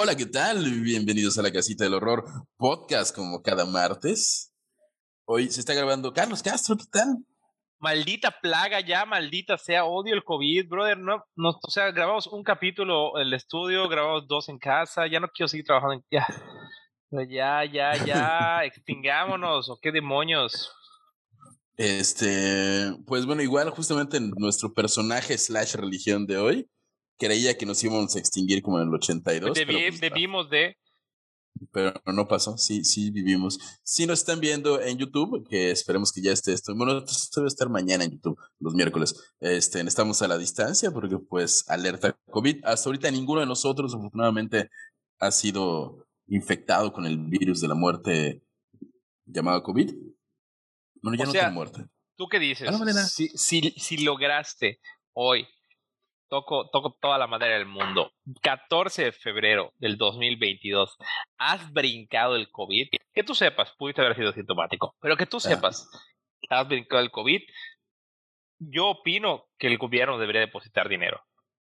Hola, ¿qué tal? Bienvenidos a la Casita del Horror podcast como cada martes. Hoy se está grabando Carlos Castro, ¿qué tal? Maldita plaga ya, maldita sea, odio el COVID, brother. No, no, o sea, grabamos un capítulo en el estudio, grabamos dos en casa, ya no quiero seguir trabajando en... Ya, ya, ya, ya, extingámonos, o qué demonios. Este, pues bueno, igual justamente nuestro personaje slash religión de hoy creía que nos íbamos a extinguir como en el 82. Debi pero pues, debimos de... Pero no pasó, sí, sí vivimos. Si nos están viendo en YouTube, que esperemos que ya esté esto. Bueno, esto debe estar mañana en YouTube, los miércoles. Este, estamos a la distancia porque pues alerta COVID. Hasta ahorita ninguno de nosotros afortunadamente ha sido infectado con el virus de la muerte llamado COVID. Bueno, ya O no sea, tiene muerte. ¿Tú qué dices? Si, si, si lograste hoy, toco, toco toda la madera del mundo, 14 de febrero del 2022, has brincado el COVID, que tú sepas, pudiste haber sido sintomático, pero que tú sepas, has brincado el COVID, yo opino que el gobierno debería depositar dinero.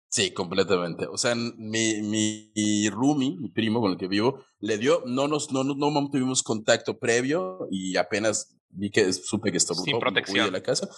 Sí, completamente. O sea, mi, mi, mi roomie, mi primo con el que vivo, le dio, no nos, no, no, no tuvimos contacto previo y apenas vi que supe que estaba Sin protección. de la casa.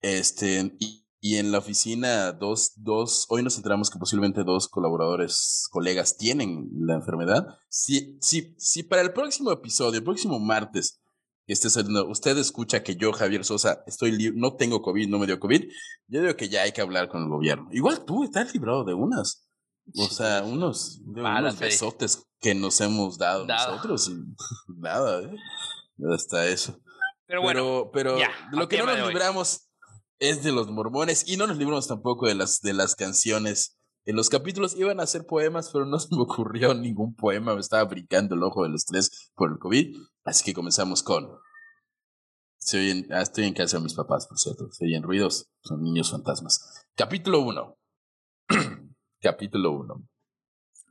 Este, y, y en la oficina, dos, dos, hoy nos enteramos que posiblemente dos colaboradores, colegas, tienen la enfermedad. Si, si, si para el próximo episodio, el próximo martes, que esté saliendo, usted escucha que yo, Javier Sosa, estoy no tengo COVID, no me dio COVID, yo digo que ya hay que hablar con el gobierno. Igual tú estás librado de unas. O sea, unos, de unos besotes que nos hemos dado, Dado. nosotros y nada, ¿eh? Hasta eso. Pero bueno, pero, pero ya, lo que no nos libramos es de los mormones y no nos libramos tampoco de las, de las canciones. En los capítulos iban a ser poemas, pero no se me ocurrió ningún poema. Me estaba brincando el ojo del estrés por el COVID. Así que comenzamos con. Se oyen- ah, estoy en casa de mis papás, por cierto. Se oyen ruidos. Son niños fantasmas. Capítulo 1. Capítulo 1.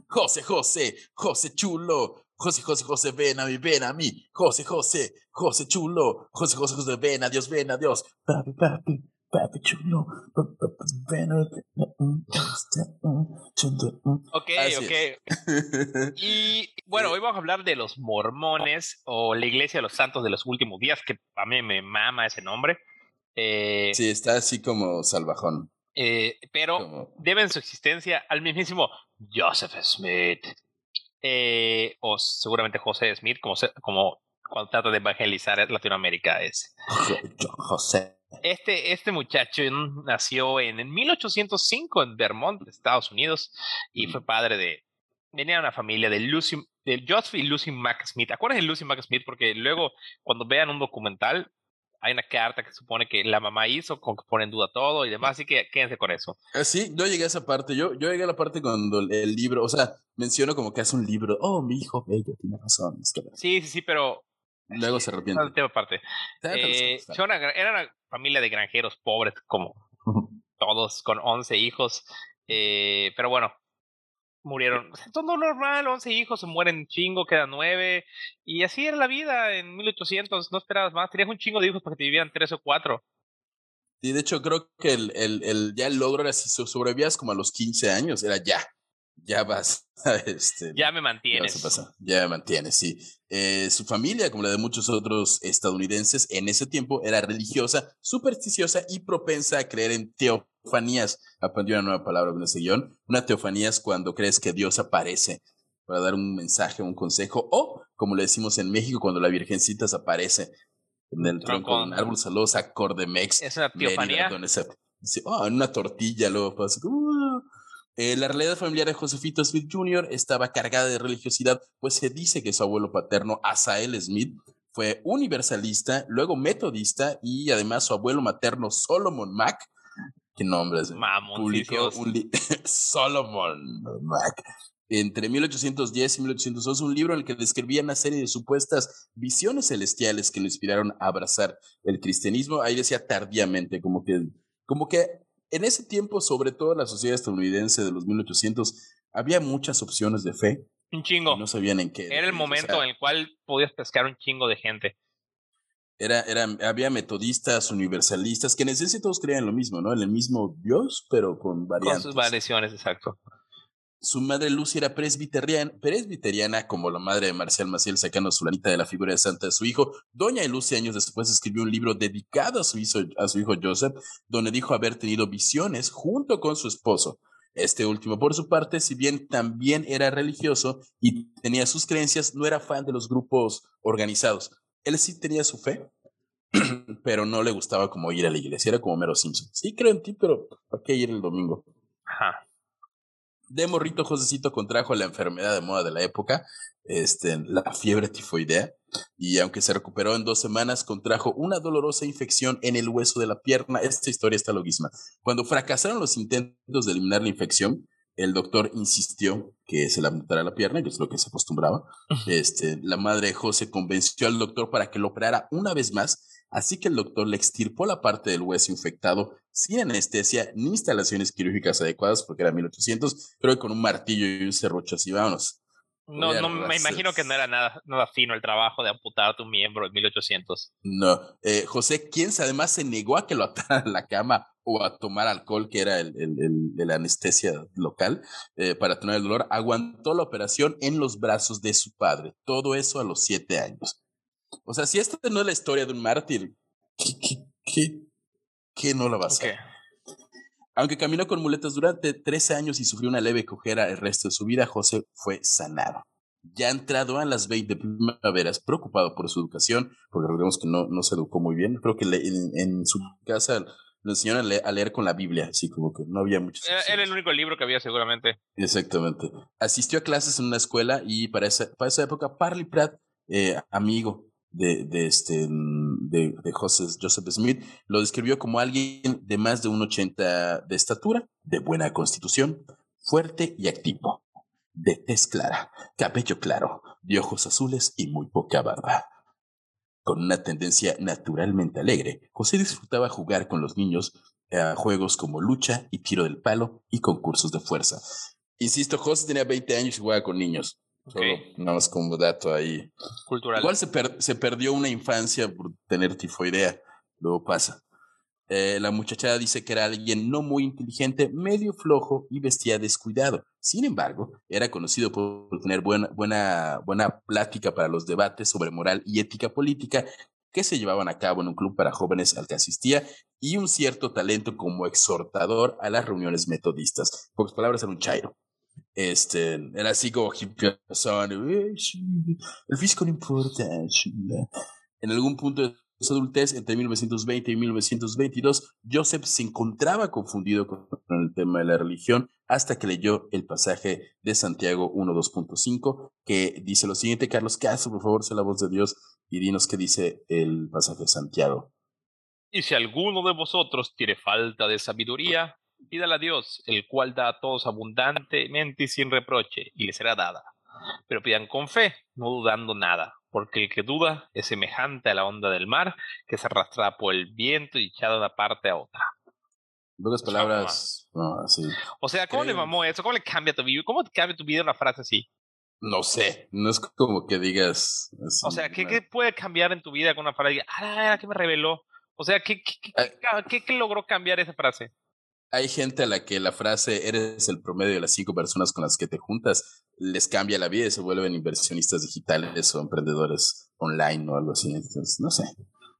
José, José, José chulo. José, José, José, ven a mí, ven a mí. José, José, José chulo. José, José, José, ven a Dios, ven a Dios. Papi, papi, papi chulo. Ven a- chulo. ok, ok. Y bueno, hoy vamos a hablar de los mormones o la iglesia de los santos de los últimos días, que a mí me mama ese nombre. Eh, Sí, está así como salvajón. eh, pero Como... deben su existencia al mismísimo Joseph Smith. Eh, o seguramente José Smith, como, se- como cuando trata de evangelizar Latinoamérica es. Jo- José. Este, este muchacho nació en, en 1805 en Vermont, Estados Unidos, y fue padre de. Venía de una familia de Lucy, de Joseph y Lucy Mack Smith. Acuérdense de Lucy Mack Smith porque luego, cuando vean un documental, hay una carta que supone que la mamá hizo, con que pone en duda todo y demás, así que quédense con eso. Ah, sí, yo llegué a esa parte. Yo, yo llegué a la parte cuando el, el libro, o sea, menciono como que hace un libro. Oh, mi hijo bello, tiene razón. Es que Sí, sí, sí, pero. Luego se arrepiente. No, tema aparte. Eh, son una era una familia de granjeros pobres, como todos, con 11 hijos. Eh, pero bueno, murieron. O sea, Todo normal, 11 hijos, se mueren chingo, quedan 9. Y así era la vida en 1800, no esperabas más. Tenías un chingo de hijos para que te vivieran 3 o 4. Y de hecho creo que el, el, el, ya el logro era si so- sobrevivías como a los 15 años, era ya. Ya vas. Este, Ya me Ya mantienes. se pasa, ya me mantiene, sí. Eh, su familia, como la de muchos otros estadounidenses, en ese tiempo era religiosa, supersticiosa y propensa a creer en teofanías. Aprendí una nueva palabra en ese guion. Una teofanía es cuando crees que Dios aparece para dar un mensaje, un consejo, o, como le decimos en México, cuando la Virgencita se aparece en el tronco de un árbol. Saludos a Cordemex. Es una Mérida, teofanía. se- sí, oh, en una tortilla, luego pasa como, "Ah". Eh, la realidad familiar de Josefito Smith Jr. estaba cargada de religiosidad, pues se dice que su abuelo paterno, Asael Smith, fue universalista, luego metodista y además su abuelo materno, Solomon Mack, qué nombres, publicó Mamoncicios. un li- Solomon Mack. entre 1810 y 1812, un libro en el que describía una serie de supuestas visiones celestiales que lo inspiraron a abrazar el cristianismo. Ahí decía tardíamente, como que, como que en ese tiempo, sobre todo en la sociedad estadounidense de los 1800, había muchas opciones de fe. Un chingo. No sabían en qué. Era el momento en el cual podías pescar un chingo de gente. Era, era, había metodistas, universalistas, que en esencia todos creían lo mismo, ¿no? En el mismo Dios, pero con variantes. Con sus variaciones, exacto. Su madre Lucy era presbiteriana, como la madre de Marcial Maciel, sacando su lanita de la figura de santa de su hijo. Doña Lucy años después escribió un libro dedicado a su, hijo, a su hijo Joseph, donde dijo haber tenido visiones junto con su esposo. Este último, por su parte, si bien también era religioso y tenía sus creencias, no era fan de los grupos organizados. Él sí tenía su fe, pero no le gustaba como ir a la iglesia, era como mero Simpson. Sí creo en ti, pero ¿para qué ir el domingo? Ajá de morrito, Josecito contrajo la enfermedad de moda de la época, este, la fiebre tifoidea, y aunque se recuperó en dos semanas, contrajo una dolorosa infección en el hueso de la pierna. Esta historia está loquísima. Cuando fracasaron los intentos de eliminar la infección, el doctor insistió que se le amputara la pierna, que es lo que se acostumbraba. Este, la madre de José convenció al doctor para que lo operara una vez más Así que el doctor le extirpó la parte del hueso infectado sin anestesia ni instalaciones quirúrgicas adecuadas, porque era 1800, pero con un martillo y un serrucho así, vámonos. No, no, me imagino que no era nada, nada fino el trabajo de amputar a tu miembro en 1800. No, eh, José quien además se negó a que lo atara a la cama o a tomar alcohol, que era el, el, la anestesia local, eh, para tener el dolor, aguantó la operación en los brazos de su padre. Todo eso a los siete años. O sea, si esta no es la historia de un mártir, ¿qué, qué, no la va a ser? Aunque caminó con muletas durante 13 años y sufrió una leve cojera el resto de su vida, José fue sanado. Ya entrado en las 20 primaveras, preocupado por su educación, porque recordemos que no, no se educó muy bien, creo que en, su casa le enseñaron a leer, con la Biblia, así como que no había muchos. Era, el único libro que había seguramente. Exactamente. Asistió a clases en una escuela y para esa, para esa época Parley Pratt, eh, amigo de, este, mm, de, Joseph, Joseph Smith, lo describió como alguien de más de un 80 de estatura, de buena constitución, fuerte y activo, de tez clara, cabello claro, de ojos azules y muy poca barba. Con una tendencia naturalmente alegre, José disfrutaba jugar con los niños a juegos como lucha y tiro del palo y concursos de fuerza. Insisto, José tenía 20 años y jugaba con niños. Okay. nada más como dato ahí. Cultural. Igual se, se, perdió una infancia por tener tifoidea. Luego pasa. Eh, la muchachada dice que era alguien no muy inteligente, medio flojo y vestía descuidado. Sin embargo, era conocido por tener buena, buena, buena plática para los debates sobre moral y ética política que se llevaban a cabo en un club para jóvenes al que asistía y un cierto talento como exhortador a las reuniones metodistas. Pocas palabras, era un chairo. Este, era así como el físico no importa. En algún punto de su adultez, entre 1920 y 1922, Joseph se encontraba confundido con el tema de la religión hasta que leyó el pasaje de Santiago 1.2.5 que dice lo siguiente, Carlos Castro, por favor, sé la voz de Dios y dinos qué dice el pasaje de Santiago. Y si alguno de vosotros tiene falta de sabiduría, Pídale a Dios, el cual da a todos abundantemente y sin reproche, y le será dada. Pero pidan con fe, no dudando nada, porque el que duda es semejante a la onda del mar, que se arrastra por el viento y echada de una parte a otra. Pocas palabras, no, así. O sea, ¿cómo le mamó eso? ¿Cómo le cambia tu vida? ¿Cómo te cambia tu vida una frase así? No sé, no es como que digas. o sea, ¿qué, ¿qué, puede cambiar en tu vida con una frase? Ah, ¿qué me reveló? O sea, ¿qué, qué, qué, qué logró cambiar esa frase? Hay gente a la que la frase eres el promedio de las cinco personas con las que te juntas les cambia la vida y se vuelven inversionistas digitales o emprendedores online o algo así. Entonces, no sé,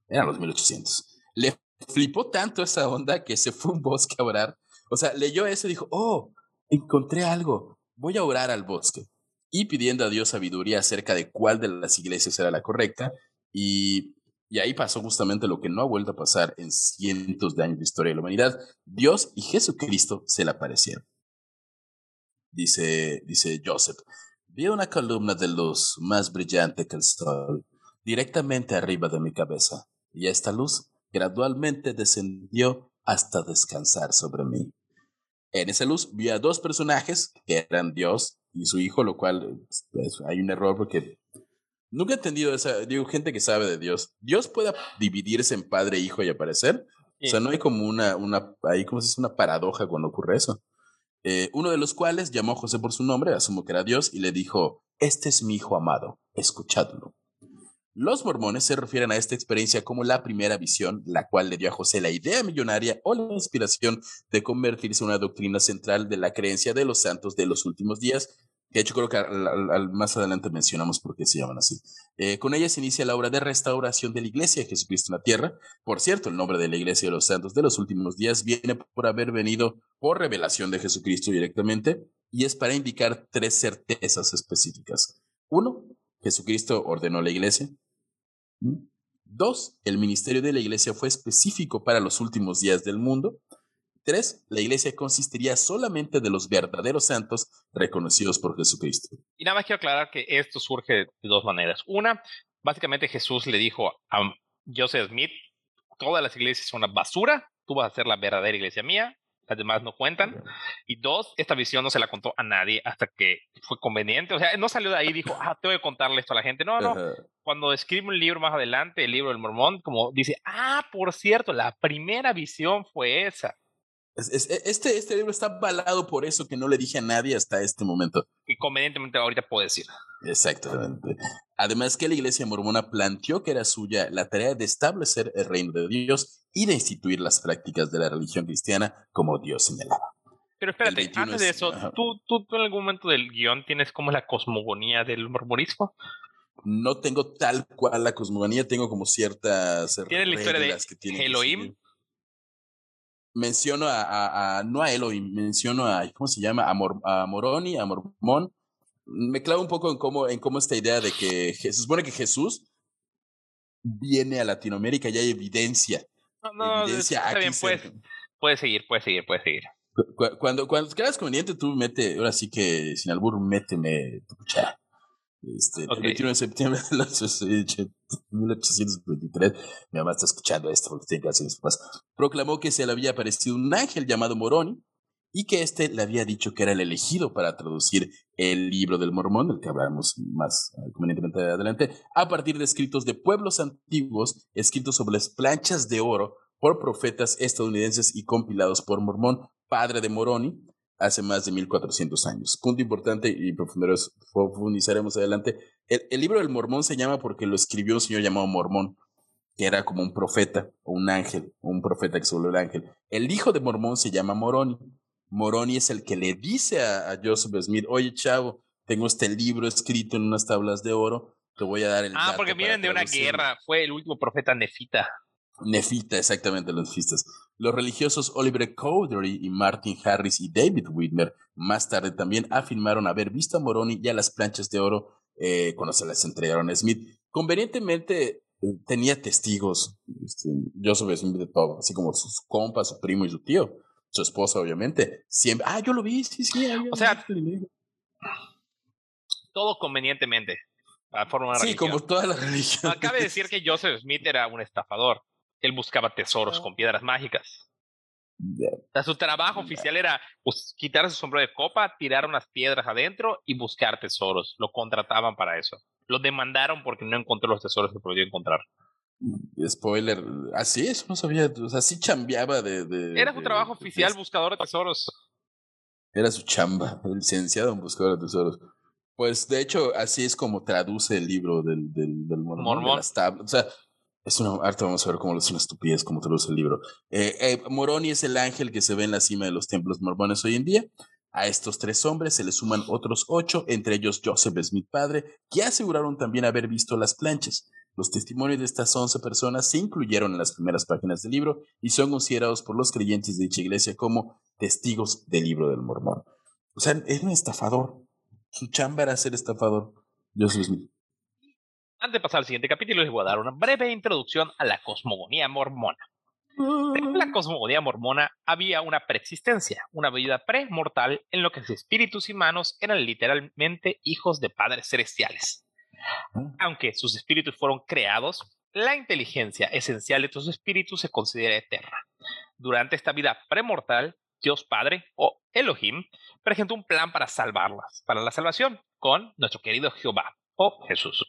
eran los 1800. Le flipó tanto esa onda que se fue un bosque a orar. O sea, leyó eso y dijo, oh, encontré algo, voy a orar al bosque. Y pidiendo a Dios sabiduría acerca de cuál de las iglesias era la correcta. Y y ahí pasó justamente lo que no ha vuelto a pasar en cientos de años de historia de la humanidad. Dios y Jesucristo se le aparecieron. Dice, dice Joseph, vi una columna de luz más brillante que el sol directamente arriba de mi cabeza, y esta luz gradualmente descendió hasta descansar sobre mí. En esa luz vio a dos personajes que eran Dios y su hijo, lo cual pues, hay un error porque nunca he entendido esa, digo, gente que sabe de Dios. ¿Dios puede dividirse en padre hijo y aparecer? O sea, no hay como una, una, ahí como si es una paradoja cuando ocurre eso. Eh, uno de los cuales llamó a José por su nombre, asumo que era Dios, y le dijo, este es mi hijo amado, escuchadlo. Los mormones se refieren a esta experiencia como la primera visión, la cual le dio a José la idea millonaria o la inspiración de convertirse en una doctrina central de la creencia de los santos de los últimos días, de hecho creo que más adelante mencionamos por qué se llaman así. Eh, con ella se inicia la obra de restauración de la iglesia de Jesucristo en la tierra. Por cierto, el nombre de la iglesia de los santos de los últimos días viene por haber venido por revelación de Jesucristo directamente y es para indicar tres certezas específicas. Uno, Jesucristo ordenó la iglesia. Dos, el ministerio de la iglesia fue específico para los últimos días del mundo. Tres, la iglesia consistiría solamente de los verdaderos santos reconocidos por Jesucristo. Y nada más quiero aclarar que esto surge de dos maneras. Una, básicamente Jesús le dijo a Joseph Smith, todas las iglesias son una basura, tú vas a ser la verdadera iglesia mía, las demás no cuentan. Y dos, esta visión no se la contó a nadie hasta que fue conveniente. O sea, no salió de ahí y dijo, ah, tengo que contarle esto a la gente. No, no. Cuando escribe un libro más adelante, el libro del mormón, como dice, ah, por cierto, la primera visión fue esa. E, este, este libro está avalado por eso que no le dije a nadie hasta este momento. Y convenientemente ahorita puedo decir. Exactamente. Además que la iglesia mormona planteó que era suya la tarea de establecer el reino de Dios y de instituir las prácticas de la religión cristiana como Dios señalaba. Pero espérate, antes de eso, ¿tú, ¿tú, en algún momento del guion tienes como la cosmogonía del mormonismo? No tengo tal cual la cosmogonía, tengo como ciertas ¿Tienes la historia de que Elohim? Menciono a, a, no a Elohim, menciono a, ¿cómo se llama? A, a Moroni, a Mormón. Me clavo un poco en cómo, en cómo esta idea de que se supone que Jesús viene a Latinoamérica y hay evidencia. No, no, evidencia está bien, puedes, seguir, puedes seguir, puedes seguir. Cuando, cuando creas conveniente, tú mete, ahora sí que sin albur, méteme. Este, El 21 de septiembre de 1823, mi mamá está escuchando esto porque tiene que hacer mis proclamó que se le había aparecido un ángel llamado Moroni y que éste le había dicho que era el elegido para traducir el libro del Mormón, del que hablaremos más eh, convenientemente adelante, a partir de escritos de pueblos antiguos escritos sobre las planchas de oro por profetas estadounidenses y compilados por Mormón, padre de Moroni, hace más de 1400 años. Punto importante y profundizaremos adelante. El, libro del Mormón se llama porque lo escribió un señor llamado Mormón, que era como un profeta o un ángel, un profeta que se volvió el ángel. El hijo de Mormón se llama Moroni. Moroni es el que le dice a, Joseph Smith, oye chavo, tengo este libro escrito en unas tablas de oro, te voy a dar el... Ah, porque vienen de una guerra, fue el último profeta nefita. Nefita, exactamente, los nefistas. Los religiosos Oliver Cowdery y Martin Harris y David Whitmer más tarde también afirmaron haber visto a Moroni y a las planchas de oro eh, cuando se las entregaron a Smith. Convenientemente eh, tenía testigos, este, Joseph Smith de todo, así como sus compas, su primo y su tío, su esposa obviamente. Siempre, ah, yo lo vi, sí, sí. o sea, todo convenientemente. sí, como toda la religión. Cabe decir que Joseph Smith era un estafador él buscaba tesoros con piedras mágicas. su trabajo oficial era pues, quitar su sombrero de copa, tirar unas piedras adentro y buscar tesoros. Lo contrataban para eso. Lo demandaron porque no encontró los tesoros que podía encontrar. Mm, spoiler, así eso no sabía, o sea, sí chambeaba de... era su trabajo oficial, buscador de tesoros. Era su chamba, el licenciado en buscador de tesoros. Pues de hecho, así es como traduce el libro del, del, del mormón, De las tablas. O sea, es una, ahorita vamos a ver cómo es una estupidez, cómo traduce el libro. Eh, eh, Moroni es el ángel que se ve en la cima de los templos mormones hoy en día. A estos tres hombres se le suman otros ocho, entre ellos Joseph Smith padre, que aseguraron también haber visto las planchas. Los testimonios de estas once personas se incluyeron en las primeras páginas del libro y son considerados por los creyentes de dicha iglesia como testigos del libro del mormón. O sea, es un estafador. Su chamba era ser estafador. Joseph Smith. Antes de pasar al siguiente capítulo, les voy a dar una breve introducción a la cosmogonía mormona. En la cosmogonía mormona había una preexistencia, una vida premortal en lo que los espíritus humanos eran literalmente hijos de padres celestiales. Aunque sus espíritus fueron creados, la inteligencia esencial de estos espíritus se considera eterna. Durante esta vida premortal, Dios Padre, o Elohim, presentó un plan para salvarlas, para la salvación, con nuestro querido Jehová, Jesús,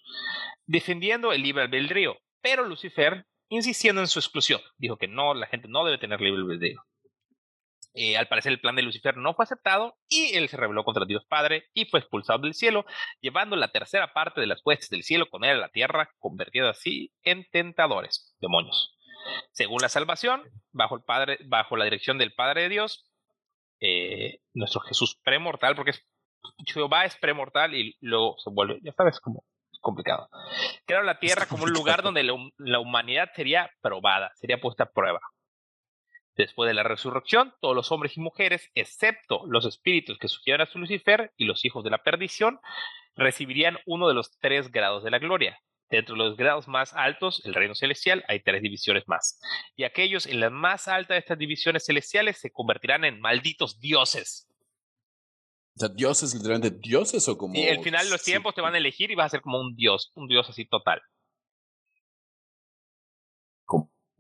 defendiendo el libre albedrío, pero Lucifer insistiendo en su exclusión. Dijo que no, la gente no debe tener libre albedrío. Eh, al parecer el plan de Lucifer no fue aceptado y él se rebeló contra Dios Padre y fue expulsado del cielo, llevando la tercera parte de las huestes del cielo con él a la tierra, convertido así en tentadores, demonios. Según la salvación, bajo, el padre, bajo la dirección del Padre de Dios, eh, nuestro Jesús premortal, porque Jehová es premortal y luego se vuelve, ya sabes, como complicado. Crearon la tierra como un lugar donde la humanidad sería probada, sería puesta a prueba. Después de la resurrección, todos los hombres y mujeres, excepto los espíritus que sugieron a su Lucifer y los hijos de la perdición, recibirían uno de los tres grados de la gloria. Dentro de los grados más altos, el reino celestial, hay tres divisiones más. Y aquellos en la más alta de estas divisiones celestiales se convertirán en malditos dioses. O sea, dioses, literalmente dioses o como. Y al final los tiempos te van a elegir y vas a ser como un dios, un dios así total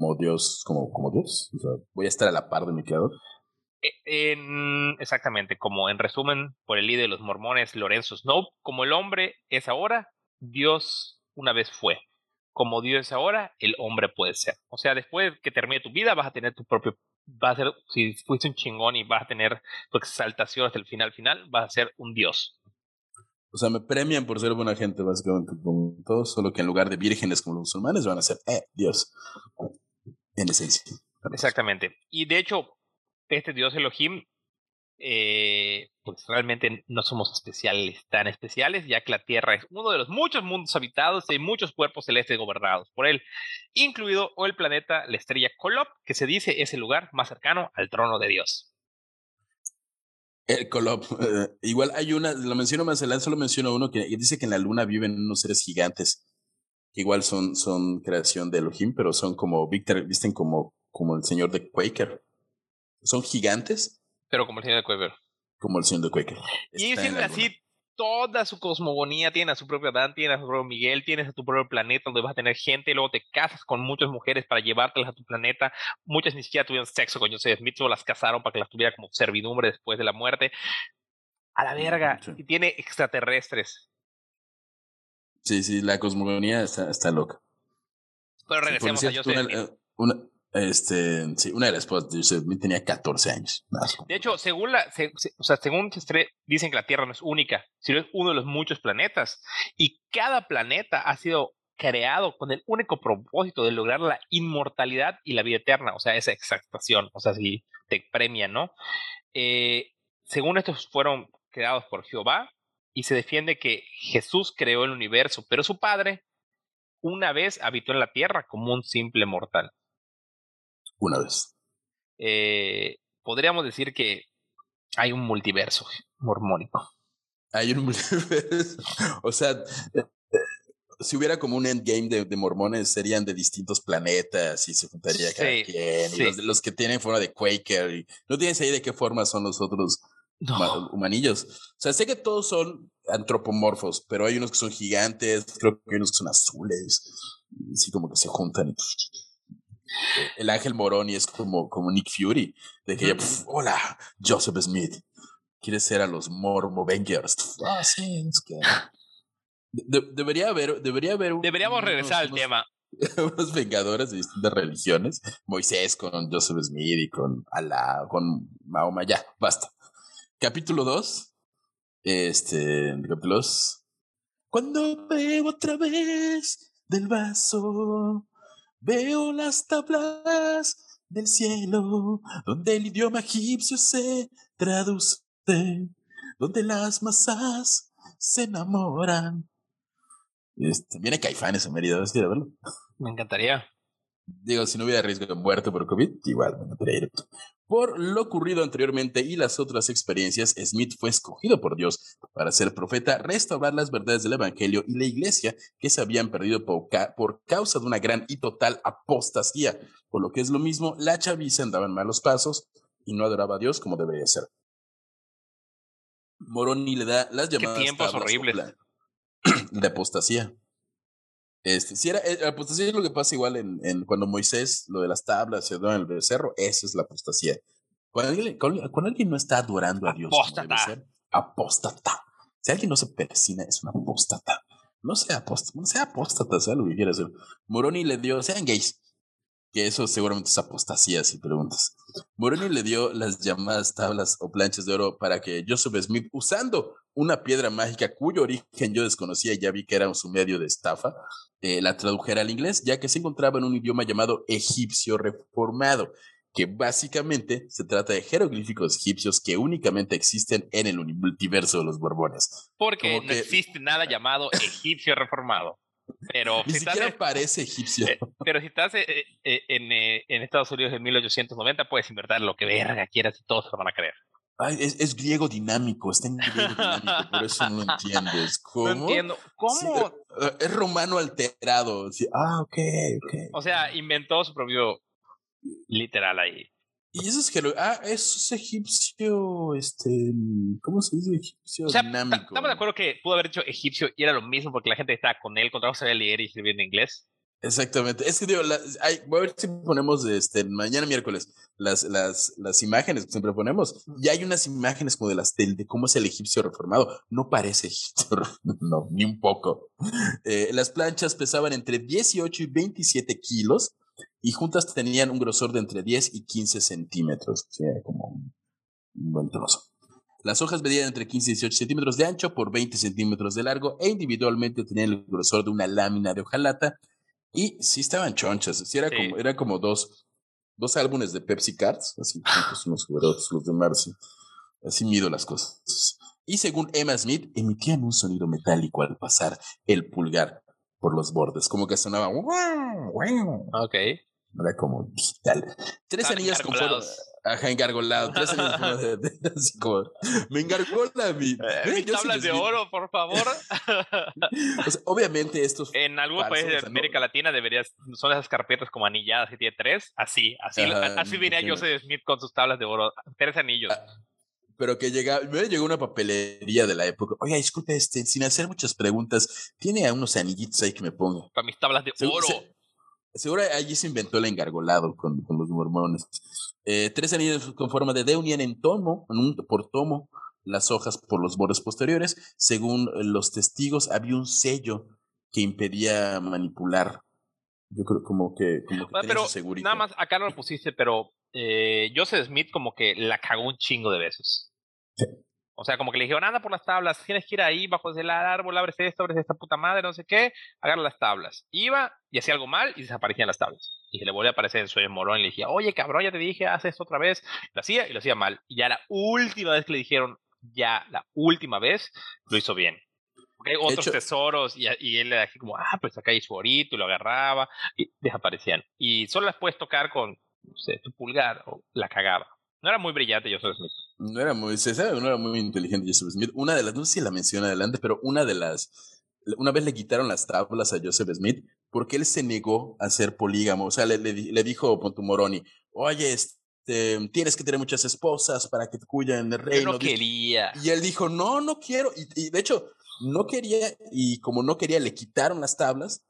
como Dios, como, como Dios. O sea, voy a estar a la par de mi creador. E, en, exactamente, como en resumen, por el líder de los mormones, Lorenzo Snow, como el hombre es ahora, Dios una vez fue. Como Dios es ahora, el hombre puede ser. O sea, después que termine tu vida, vas a tener tu propio. Vas a ser, si fuiste un chingón y vas a tener tu exaltación hasta el final, final, vas a ser un Dios. O sea, me premian por ser buena gente, básicamente, como todos, solo que en lugar de vírgenes como los musulmanes, van a ser, eh, Dios en esencia. Exactamente. Y de hecho, este dios Elohim, eh, pues realmente no somos especiales, tan especiales, ya que la Tierra es uno de los muchos mundos habitados y muchos cuerpos celestes gobernados por él, incluido el planeta, la estrella Kolop, que se dice es el lugar más cercano al trono de Dios. El Kolop, eh, igual hay una, lo menciono más adelante, solo menciono uno que dice que en la luna viven unos seres gigantes igual son, son creación de Elohim, pero son como, Victor, visten como, como el señor de Quaker. Son gigantes. Pero como el señor de Quaker. Como el señor de Quaker. Y ellos así toda su cosmogonía, tiene a su propio Adán, tiene a su propio Miguel, tienes a tu propio planeta donde vas a tener gente, y luego te casas con muchas mujeres para llevártelas a tu planeta. Muchas ni siquiera tuvieron sexo con Joseph Smith, solo las casaron para que las tuviera como servidumbre después de la muerte. A la verga. Y tiene extraterrestres. Sí, sí, la cosmogonía está, está loca. Pero regresemos a Joseph una, una, este, sí, una de las esposas tenía 14 años. De hecho, según la, o sea, según dicen que la Tierra no es única, sino es uno de los muchos planetas. Y cada planeta ha sido creado con el único propósito de lograr la inmortalidad y la vida eterna, o sea, esa exactación, o sea, si te premian, ¿no? Eh, según estos fueron creados por Jehová, y se defiende que Jesús creó el universo, pero su padre una vez habitó en la tierra como un simple mortal. Una vez. Eh, podríamos decir que hay un multiverso mormónico. Hay un multiverso. o sea, eh, eh, si hubiera como un endgame de, mormones, serían de distintos planetas y se juntaría cada quien. Y los, los, que tienen forma de Quaker. Y, ¿No tienes idea de qué forma son los otros humanillos. O sea, sé que todos son antropomorfos, pero hay unos que son gigantes, creo que hay unos que son azules, así como que se juntan y el ángel Moroni es como, como Nick Fury, de que hola, Joseph Smith, quieres ser a los Mormo Avengers. Ah, sí, es que... debería haber, debería haber Deberíamos regresar al tema. Unos vengadores de distintas religiones, Moisés con Joseph Smith y con Alá, con Mahoma, ya, basta. Capítulo 2. Este, capítulo 2. Cuando veo otra vez del vaso, veo las tablas del cielo, donde el idioma egipcio se traduce, donde las masas se enamoran. Este, viene Caifanes a Mérida, ¿ves verlo? Me encantaría. Digo, si no hubiera riesgo de muerte por COVID, igual me encantaría ir. Por lo ocurrido anteriormente y las otras experiencias, Smith fue escogido por Dios para ser profeta, restaurar las verdades del Evangelio y la iglesia que se habían perdido por, causa de una gran y total apostasía. Por lo que es lo mismo, la chaviza andaba en malos pasos y no adoraba a Dios como debería ser. Moroni le da las llamadas. Qué tiempos horribles. De apostasía. Este, si era, la eh, apostasía es lo que pasa igual en, en cuando Moisés, lo de las tablas, se en el cerro, esa es la apostasía. Cuando alguien, cuando alguien no está adorando a Dios, Apóstata. ser, apóstata. Si alguien no se persina, es una apóstata. No sea apóstata, no sea apóstata, sea lo que quiera hacer. Moroni le dio, sean gays, que eso seguramente es apostasía si preguntas. Moroni le dio las llamadas tablas o planchas de oro para que Joseph Smith, usando una piedra mágica cuyo origen yo desconocía y ya vi que era su medio de estafa, eh, la tradujera al inglés, ya que se encontraba en un idioma llamado egipcio reformado, que básicamente se trata de jeroglíficos egipcios que únicamente existen en el multiverso de los Borbones. Porque Como no que- existe nada llamado egipcio reformado. Pero Ni si, estás, siquiera en- parece egipcio. eh, pero si estás en, eh, en Estados Unidos en 1890, puedes inventar lo que verga quieras y todos se lo van a creer. Ay, es, es griego dinámico, está en griego dinámico, por eso no lo entiendes. ¿Cómo? No entiendo. ¿Cómo? Sí, eh, es romano alterado. sí, Ah, ok, ok. O sea, inventó su propio literal ahí. Y eso es jero- Ah, eso es egipcio, este, ¿cómo se dice egipcio O sea, dinámico? estamos de acuerdo que pudo haber dicho egipcio y era lo mismo porque la gente que estaba con él, con trabajo sabía leer y escribir en inglés. Exactamente. Es que digo, hay- voy a ver si ponemos este, mañana miércoles las, las, las imágenes que siempre ponemos. Y hay unas imágenes como de las de, de cómo es el egipcio reformado. No parece egipcio, no, ni un poco. Eh, las planchas pesaban entre 18 y 27 kilos y juntas tenían un grosor de entre 10 y 15 centímetros. O sea, como un, un buen trozo. Las hojas medían entre 15 y 18 centímetros de ancho por 20 centímetros de largo e individualmente tenían el grosor de una lámina de hojalata y sí estaban chonchas, sí era Sí. como, era como dos, dos álbumes de Pepsi Cards, así juntos unos otros, los de Marcy. Así mido las cosas. Y según Emma Smith, emitían un sonido metálico al pasar el pulgar por los bordes, como que sonaba. Ok. Era como digital. Tres anillas con forma. Ajá, engargolado. Tres anillas con forma de, de- así como. Me engargola mi. Eh, mis tablas de oro, por favor. O sea, obviamente estos. en algunos países o de no- América Latina deberías, son esas carpetas como anilladas que tiene tres, así, así, Ajá, así venía sí. Joseph Smith con sus tablas de oro, tres anillos. Ah, pero que llega, me llegó una papelería de la época. Oiga, disculpe, este, sin hacer muchas preguntas, tiene a unos anillitos ahí que me ponga. para mis tablas de oro. se- Seguro allí se inventó el engargolado con, con los mormones. Eh, tres anillos con forma de D unían en tomo, en un, por tomo, las hojas por los bordes posteriores. Según los testigos, había un sello que impedía manipular. Yo creo como que, como que Ah, tenía pero su nada más, acá no lo pusiste, pero eh, Joseph Smith como que la cagó un chingo de veces. O sea, como que le dijeron, anda por las tablas, tienes que ir ahí bajo el árbol, abres esto, abres esta puta madre, no sé qué, agarra las tablas. Iba y hacía algo mal y desaparecían las tablas. Y se le volvía a aparecer en sueño morón y le decía, oye cabrón, ya te dije, haz esto otra vez. Lo hacía y lo hacía mal. Y ya la última vez que le dijeron, ya la última vez, lo hizo bien. Porque hay otros hecho- tesoros y, y él le dije como, ah, pues acá hay su orito y lo agarraba y desaparecían. Y solo las puedes tocar con, no sé, tu pulgar o la cagaba. No era muy brillante Joseph Smith. No era muy, se sabe, no era muy inteligente Joseph Smith. Una de las, no sé si la menciona adelante, pero una de las, una vez le quitaron las tablas a Joseph Smith porque él se negó a ser polígamo. O sea, le, le, le dijo Pontu Moroni, oye, este, tienes que tener muchas esposas para que te cuiden el Yo reino. no quería. Y él dijo, no, no quiero. Y, y de hecho, no quería, y como no quería, le quitaron las tablas.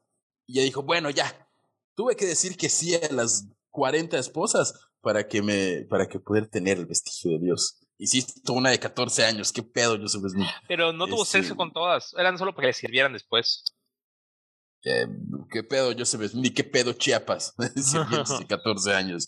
Y ella dijo, bueno, ya. Tuve que decir que sí a las 40 esposas para que me, para que poder tener el vestigio de Dios. Hiciste una de 14 años, qué pedo, Joseph Smith. Pero no tuvo Este- sexo con todas. Eran solo para que le sirvieran después. Eh, ¿Qué pedo Joseph Smith? ¿Y qué pedo Chiapas? Sirvientes de 14 años.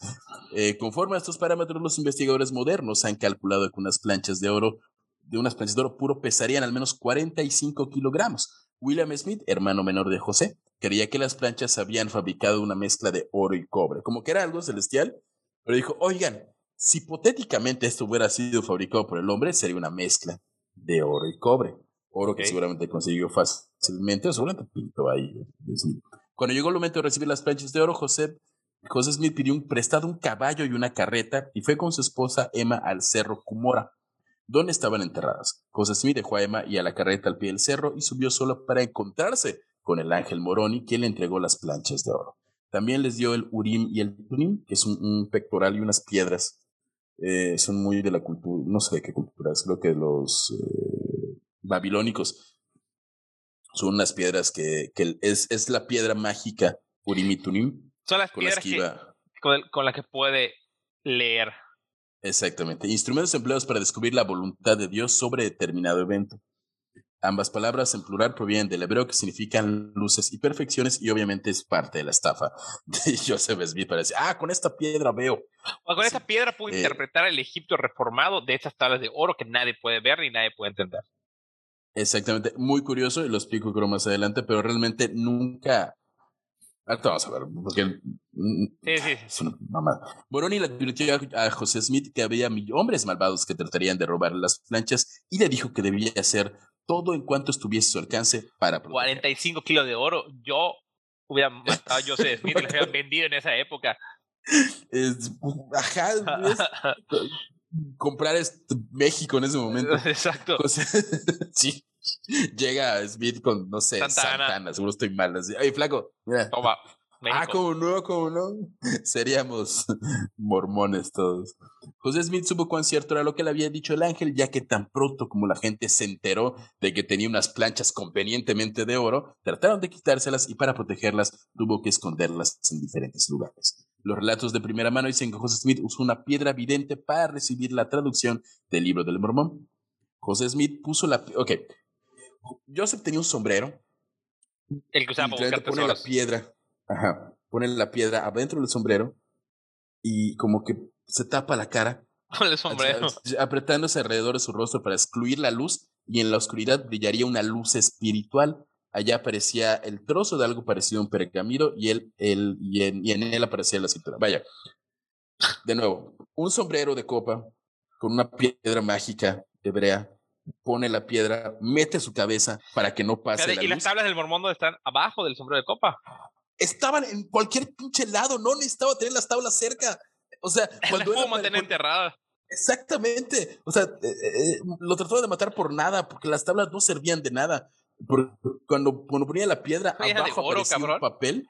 Eh, conforme a estos parámetros, los investigadores modernos han calculado que unas planchas de oro, de unas planchas de oro puro, pesarían al menos 45 kilogramos. William Smith, hermano menor de José, creía que las planchas habían fabricado una mezcla de oro y cobre, como que era algo celestial, pero dijo, oigan, si hipotéticamente esto hubiera sido fabricado por el hombre, sería una mezcla de oro y cobre. Oro que seguramente consiguió fácilmente, o seguramente pintó ahí. Cuando llegó el momento de recibir las planchas de oro, José, José Smith pidió un, prestado un caballo y una carreta y fue con su esposa Emma al cerro Cumora, donde estaban enterradas. José Smith dejó a Emma y a la carreta al pie del cerro y subió solo para encontrarse con el ángel Moroni, quien le entregó las planchas de oro. También les dio el Urim y el Turim, que es un, un pectoral y unas piedras. Eh, son muy de la cultura, no sé de qué cultura, es creo que los eh, babilónicos. Son unas piedras que, que es, es la piedra mágica Urim y Turim Son las con piedras que que, iba. con, con las que puede leer. Exactamente. Instrumentos empleados para descubrir la voluntad de Dios sobre determinado evento. Ambas palabras en plural provienen del hebreo que significan luces y perfecciones y obviamente es parte de la estafa de Joseph Smith para decir, ah, con esta piedra veo. O con esta piedra puedo eh, interpretar el Egipto reformado de estas tablas de oro que nadie puede ver ni nadie puede entender. Exactamente, muy curioso y lo explico creo más adelante, pero realmente nunca... Ahorita vamos a ver, porque... mm, Sí, sí, sí. Es una mamada. Moroni le advirtió a José Smith que había hombres malvados que tratarían de robar las planchas y le dijo que debía hacer todo en cuanto estuviese a su alcance para proteger. 45 kilos de oro. Yo hubiera matado a Joseph Smith y lo hubiera vendido en esa época. Es- ajá, es- comprar México en ese momento. Exacto. O sea, sí. Llega Smith con, no sé, Santana. Santana, seguro estoy mal. Así, Ay, flaco, mira. Toma. México. Ah, cómo no, cómo no. Seríamos mormones todos. José Smith supo cuán cierto era lo que le había dicho el ángel, ya que tan pronto como la gente se enteró de que tenía unas planchas convenientemente de oro, trataron de quitárselas y para protegerlas tuvo que esconderlas en diferentes lugares. Los relatos de primera mano dicen que José Smith usó una piedra vidente para recibir la traducción del libro del mormón. José Smith puso la... Ok. Joseph tenía un sombrero El que usaba para pone la piedra, ajá, pone la piedra adentro del sombrero y como que se tapa la cara, Con el sombrero. ap- apretándose alrededor de su rostro para excluir la luz y en la oscuridad brillaría una luz espiritual. Allá aparecía el trozo de algo parecido a un pergamino y, él, él, y, en, y en él aparecía la cintura. Vaya, de nuevo, un sombrero de copa con una piedra mágica hebrea, pone la piedra, mete su cabeza para que no pase Fíjate, la y luz las tablas del mormón están abajo del sombrero de copa. estaban en cualquier pinche lado, no necesitaba tener las tablas cerca. O sea, cuando puedo era mantener enterradas. Exactamente. O sea, eh, eh, lo trató de matar por nada, porque las tablas no servían de nada. Por- cuando, cuando ponía la piedra de abajo oro, aparecía un papel,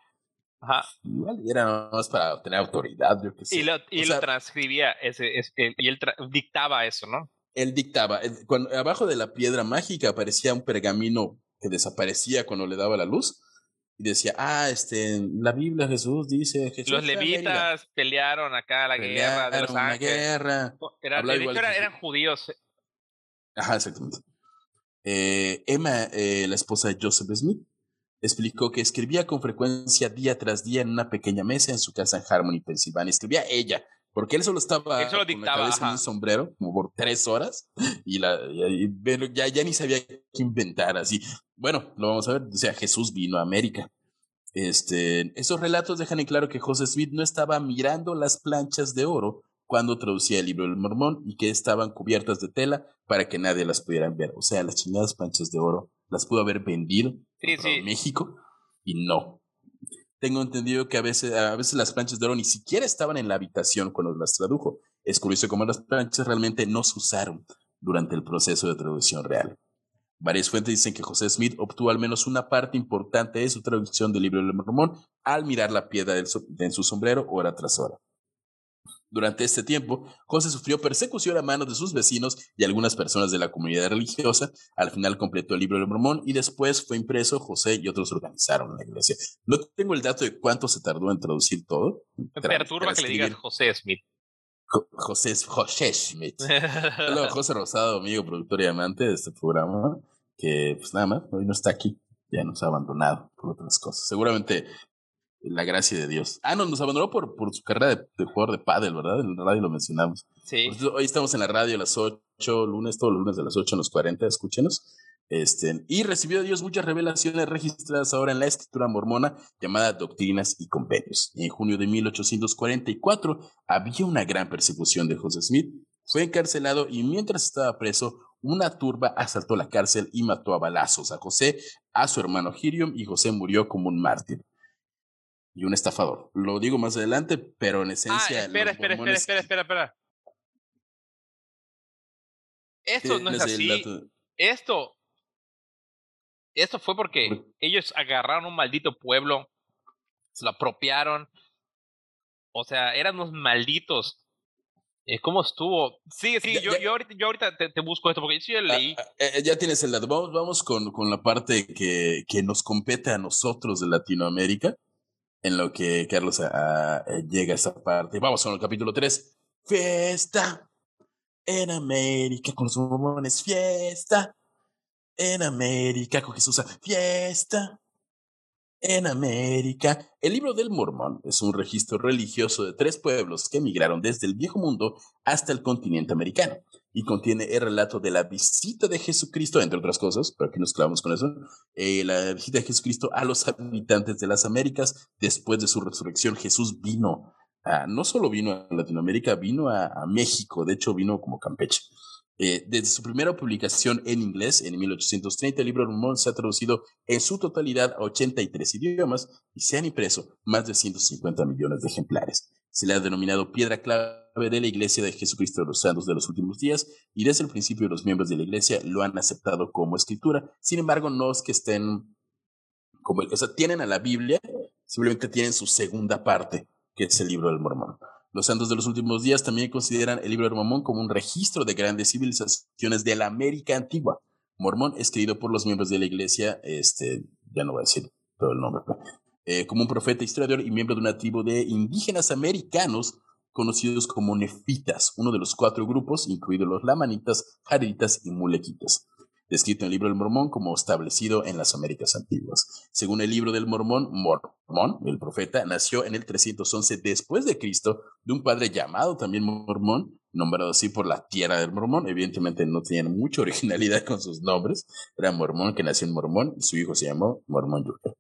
Ajá. igual y era nada más para obtener autoridad, yo qué sé. Y lo, y lo sea, transcribía, ese, ese- y él tra- dictaba eso, ¿no? él dictaba. él- cuando, abajo de la piedra mágica aparecía un pergamino que desaparecía cuando le daba la luz. Y decía, ah, este, la Biblia Jesús dice, Jesús Los levitas pelearon acá la guerra de los ángeles. guerra. Era- de hecho, era- eran judíos. Ajá, exactamente. Eh, Emma, eh, la esposa de Joseph Smith, explicó que escribía con frecuencia día tras día en una pequeña mesa en su casa en Harmony, Pensilvania. Escribía ella, porque él solo estaba Él solo con dictaba, la cabeza en un sombrero como por tres horas y, la, y- ya, ya ni sabía qué inventar. Así, bueno, lo vamos a ver. O sea, Jesús vino a América. Este, esos relatos dejan en claro que José Smith no estaba mirando las planchas de oro cuando traducía el libro del mormón y que estaban cubiertas de tela para que nadie las pudiera ver. O sea, las chingadas planchas de oro las pudo haber vendido Sí, sí. en México y no. Tengo entendido que a veces, a veces las planchas de oro ni siquiera estaban en la habitación cuando las tradujo. Es curioso cómo las planchas realmente no se usaron durante el proceso de traducción real. Varias fuentes dicen que José Smith obtuvo al menos una parte importante de su traducción del libro del Mormón al mirar la piedra en su sombrero hora tras hora. Durante este tiempo, José sufrió persecución a manos de sus vecinos y algunas personas de la comunidad religiosa. Al final completó el libro del Mormón y después fue impreso. José y otros organizaron la iglesia. No tengo el dato de cuánto se tardó en traducir todo. Me perturba que le digas. José Smith. Jo- José, José Schmidt. Hola, José Rosado, amigo, productor y amante de este programa, que pues nada más, hoy no está aquí, ya nos ha abandonado por otras cosas. Seguramente la gracia de Dios. Ah, no, nos abandonó por, por su carrera de, de jugador de pádel, ¿verdad? En la radio lo mencionamos. sí. Hoy estamos en la radio a las 8, lunes, todos los lunes de las 8 en los 40, escúchenos. Este, y recibió de Dios muchas revelaciones registradas ahora en la escritura mormona llamada Doctrinas y Compendios. En junio de 1844 había una gran persecución de José Smith. Fue encarcelado y mientras estaba preso, una turba asaltó la cárcel y mató a balazos a José, a su hermano Hirium, y José murió como un mártir. Y un estafador. Lo digo más adelante, pero en Ah, esencia. espera, espera, espera, espera, espera, espera. Esto no es así. Esto. Esto fue porque ¿Por ellos agarraron un maldito pueblo, se lo apropiaron. O sea, eran unos malditos. Eh, ¿Cómo estuvo? Sí, sí, Ya- yo, ya- yo ahorita, yo ahorita te, te busco esto porque yo sí lo Ah, leí. ah, eh, ya tienes el dato. Vamos, vamos con, con la parte que, que nos compete a nosotros de Latinoamérica, en lo que Carlos ah, eh, llega a esta parte. Vamos con el capítulo 3. fiesta en América con los mormones, fiesta en América con Jesús, fiesta en América. El libro del Mormón es un registro religioso de tres pueblos que emigraron desde el viejo mundo hasta el continente americano y contiene el relato de la visita de Jesucristo, entre otras cosas, pero aquí nos clavamos con eso, eh, la visita de Jesucristo a los habitantes de las Américas después de su resurrección. Jesús vino, a, no solo vino a Latinoamérica, vino a, México, de hecho vino como Campeche. Eh, desde su primera publicación en inglés en 1830, el libro Mormón se ha traducido en su totalidad a 83 idiomas y se han impreso más de 150 millones de ejemplares. Se le ha denominado piedra clave de la Iglesia de Jesucristo de los Santos de los últimos días y desde el principio los miembros de la Iglesia lo han aceptado como escritura. Sin embargo, no es que estén como, o sea, tienen a la Biblia, simplemente tienen su segunda parte, que es el libro del Mormón. Los santos de los últimos días también consideran el libro de Mormón como un registro de grandes civilizaciones de la América antigua. Mormón escrito por los miembros de la iglesia, este, ya no voy a decir todo el nombre, eh, como un profeta historiador y miembro de una tribu de indígenas americanos conocidos como nefitas, uno de los cuatro grupos, incluidos los lamanitas, jareditas y mulequitas descrito en el libro del Mormón como establecido en las Américas antiguas. Según el libro del Mormón, Mormón, el profeta, nació en el 311 después de Cristo de un padre llamado también Mormón, nombrado así por la tierra del Mormón. Evidentemente no tenían mucha originalidad con sus nombres. Era Mormón que nació en Mormón y su hijo se llamó Mormón Jr.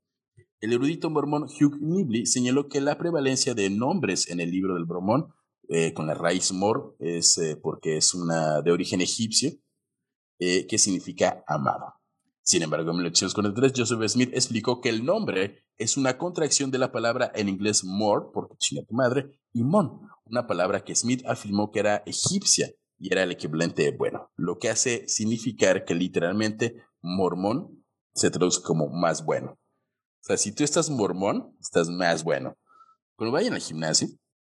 El erudito mormón Hugh Nibley señaló que la prevalencia de nombres en el libro del Mormón, eh, con la raíz mor, es eh, porque es una de origen egipcio, eh, que significa amado. Sin embargo, en 1843, Joseph Smith explicó que el nombre es una contracción de la palabra en inglés more, porque chinga tu madre, y mon, una palabra que Smith afirmó que era egipcia y era el equivalente de bueno, lo que hace significar que literalmente mormón se traduce como más bueno. O sea, si tú estás mormón, estás más bueno. Cuando vayan al gimnasio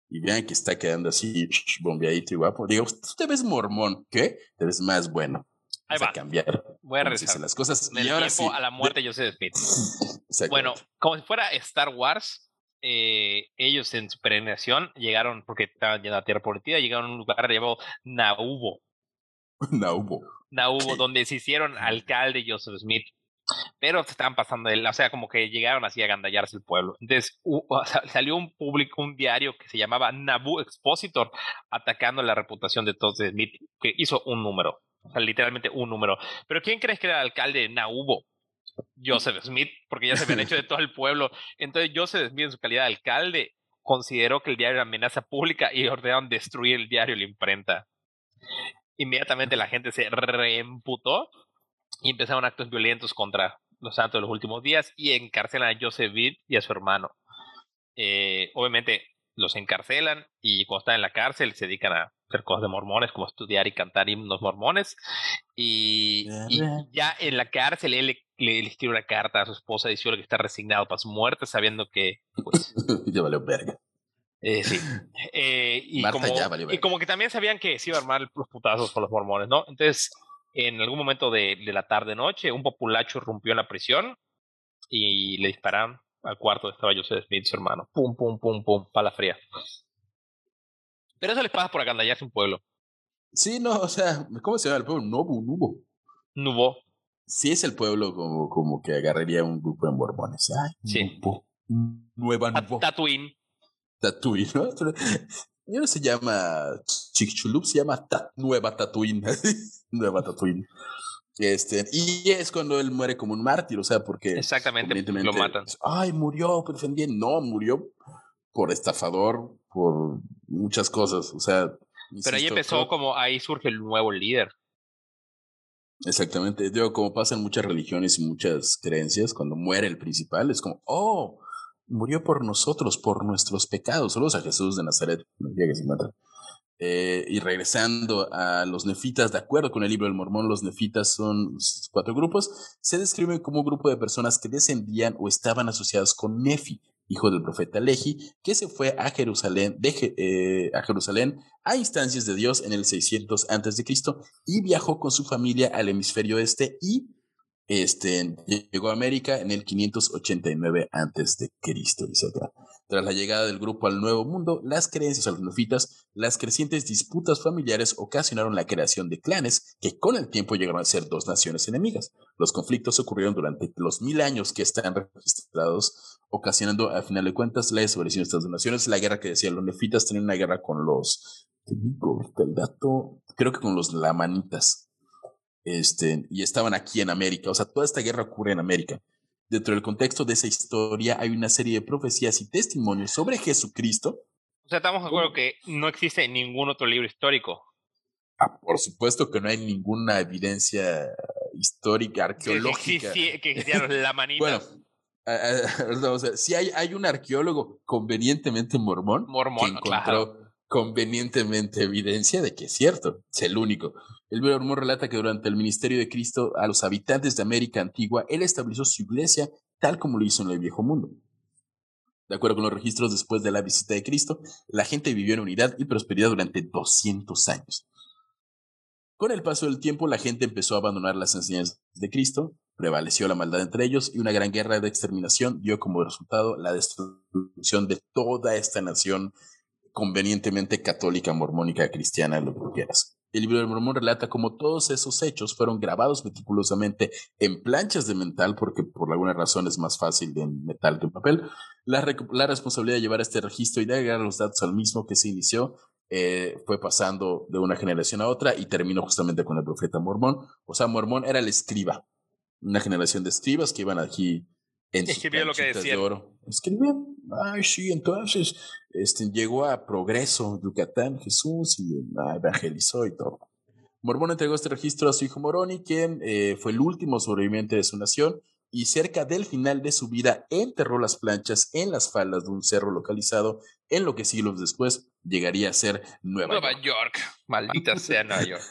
y vean que está quedando así bombeadito y guapo, digo, tú te ves mormón, ¿qué? Te ves más bueno. Ahí va. A cambiar. Voy a regresar. las cosas. En el y ahora tiempo sí. a la muerte yo se Smith. Bueno, como si fuera Star Wars, eh, ellos en su peregrinación llegaron, porque estaban ya en la Tierra Prometida, llegaron a un lugar llamado Nahubo. no hubo. Nahubo, donde se hicieron alcalde Joseph Smith. Pero se estaban pasando, de, o sea, como que llegaron así a gandallarse el pueblo. Entonces salió un público, un diario que se llamaba Nabu Expositor, atacando la reputación de Joseph Smith, que hizo un número. O sea, literalmente un número. Pero ¿quién crees que era el alcalde de Nahubo? Joseph Smith, porque ya se habían hecho de todo el pueblo. Entonces Joseph Smith, en su calidad de alcalde, consideró que el diario era amenaza pública y ordenaron destruir el diario y la imprenta. Inmediatamente la gente se reemputó y empezaron actos violentos contra los santos de los últimos días y encarcelan a Joseph y a su hermano. Eh, obviamente los encarcelan y cuando están en la cárcel se dedican a hacer cosas de mormones como estudiar y cantar himnos mormones y, y ya en la cárcel él le, le- le escribe una carta a su esposa diciendo que está resignado para su muerte sabiendo que pues ya valió verga. eh, sí. Eh, y, Marta como, ya valió y verga. como que también sabían que se iba a armar los putazos con los mormones, ¿no? Entonces, en algún momento de, de la tarde-noche, un populacho irrumpió en la prisión y le dispararon al cuarto donde estaba Joseph Smith, su hermano. Pum, pum, pum, pum, pala fría. Pero eso les pasa por agandallarse un pueblo. Sí, no, o sea, ¿cómo se llama el pueblo? Nubo, Nubo. Nubo. Sí es el pueblo como, como que agarraría un grupo de mormones. Ay, Sí. Nubo. Nueva Nubo. Tatooine. Tatooine, ¿no? No se llama Chicxulub, se llama Ta- Nueva Tatooine. Nueva Tatooine. Este, y es cuando él muere como un mártir, o sea, porque Exactamente, lo matan. Ay, murió por defender. No, murió por estafador, por muchas cosas. O sea. Pero ahí empezó creo- como, ahí surge el nuevo líder. Exactamente. Digo, como pasa en muchas religiones y muchas creencias, cuando muere el principal, es como, oh, murió por nosotros, por nuestros pecados. Saludos a Jesús de Nazaret. Eh, y regresando a los nefitas, de acuerdo con el libro del Mormón, los nefitas son cuatro grupos. Se describen como un grupo de personas que descendían o estaban asociados con Nefi, hijo del profeta Lehi, que se fue a Jerusalén, de eh, a Jerusalén a instancias de Dios en el 600 a.C. y viajó con su familia al hemisferio este y este, llegó a América en el 589 a.C. acá. Tras la llegada del grupo al Nuevo Mundo, las creencias a los nefitas, las crecientes disputas familiares ocasionaron la creación de clanes que con el tiempo llegaron a ser dos naciones enemigas. Los conflictos ocurrieron durante los mil años que están registrados, ocasionando a final de cuentas la desaparición de estas dos naciones. La guerra que decían los nefitas tenían una guerra con los, te digo el dato, creo que con los lamanitas. Este, y estaban aquí en América. O sea, toda esta guerra ocurre en América. Dentro del contexto de esa historia hay una serie de profecías y testimonios sobre Jesucristo. O sea, estamos de acuerdo que no existe ningún otro libro histórico. Ah, por supuesto que no hay ninguna evidencia histórica, arqueológica. Que, que existieron la manita. bueno, o sea, sí hay, hay un arqueólogo convenientemente mormón, mormón que encontró claro. Convenientemente evidencia de que es cierto, es el único. El mormón relata que durante el ministerio de Cristo a los habitantes de América Antigua, él estableció su iglesia tal como lo hizo en el Viejo Mundo. De acuerdo con los registros después de la visita de Cristo, la gente vivió en unidad y prosperidad durante 200 años. Con el paso del tiempo, la gente empezó a abandonar las enseñanzas de Cristo, prevaleció la maldad entre ellos y una gran guerra de exterminación dio como resultado la destrucción de toda esta nación convenientemente católica, mormónica, cristiana, lo que quieras. El libro del Mormón relata cómo todos esos hechos fueron grabados meticulosamente en planchas de metal, porque por alguna razón es más fácil de metal que en papel. La, la responsabilidad de llevar este registro y de agregar los datos al mismo que se inició eh, fue pasando de una generación a otra y terminó justamente con el profeta Mormón. O sea, Mormón era el escriba, una generación de escribas que iban aquí en Escribía lo que decía. de oro. Escribían. Ay, sí, entonces este, llegó a Progreso, Yucatán, Jesús, y ah, evangelizó y todo. Mormón entregó este registro a su hijo Moroni, quien eh, fue el último sobreviviente de su nación, y cerca del final de su vida enterró las planchas en las faldas de un cerro localizado en lo que siglos después llegaría a ser Nueva, Nueva York. York. Maldita sea Nueva York.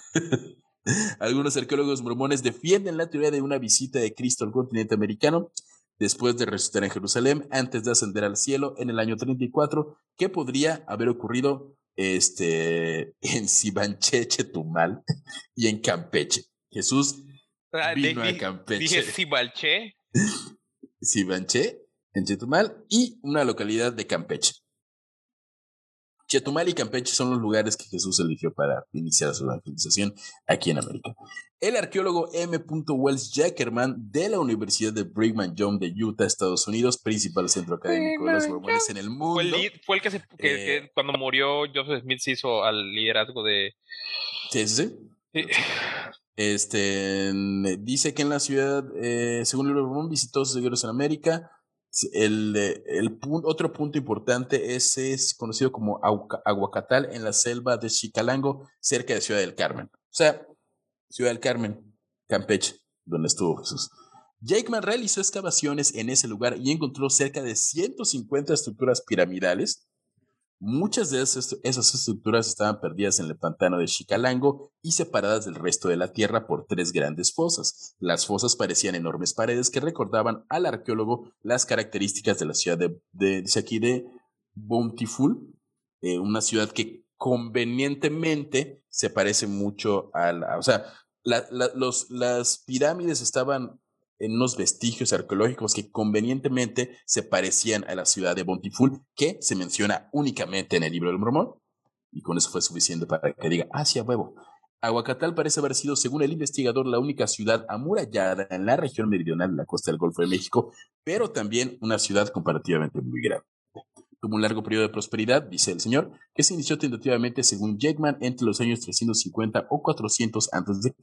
Algunos arqueólogos mormones defienden la teoría de una visita de Cristo al continente americano después de resucitar en Jerusalén antes de ascender al cielo en el año 34, que podría haber ocurrido este, en Sibanche, Chetumal y en Campeche. Jesús Ah, vino a Campeche. Dije Sibalché. Sibanché, en Chetumal, y una localidad de Campeche. Chetumal y Campeche son los lugares que Jesús eligió para iniciar su evangelización aquí en América. El arqueólogo M. Wells Jackerman de la Universidad de Brigham Young de Utah, Estados Unidos, principal centro académico de los mormones en el mundo. Fue el, lead- fue el que, se, que- Eh, que cuando murió Joseph Smith se hizo al liderazgo de. Sí, sí, sí. Sí. Este dice que en la ciudad, eh, según el libro de Mormón, visitó sus seguidores en América. El, el otro punto importante es, conocido como Aguacatal en la selva de Chicalango, cerca de Ciudad del Carmen. O sea, Ciudad del Carmen, Campeche, donde estuvo Jesús. Jakeman realizó excavaciones en ese lugar y encontró cerca de 150 estructuras piramidales. Muchas de esas, estructuras estaban perdidas en el pantano de Chicalango y separadas del resto de la tierra por tres grandes fosas. Las fosas parecían enormes paredes que recordaban al arqueólogo las características de la ciudad de, de aquí, de Bountiful, eh, una ciudad que convenientemente se parece mucho a la, o sea, los, las pirámides estaban en unos vestigios arqueológicos que convenientemente se parecían a la ciudad de Bountiful, que se menciona únicamente en el libro del Mormón, y con eso fue suficiente para que diga, ah, sí, huevo. Aguacatal parece haber sido, según el investigador, la única ciudad amurallada en la región meridional de la costa del Golfo de México, pero también una ciudad comparativamente muy grande. Tuvo un largo periodo de prosperidad, dice el señor, que se inició tentativamente, según Jackman, entre los años 350 o 400 a.C.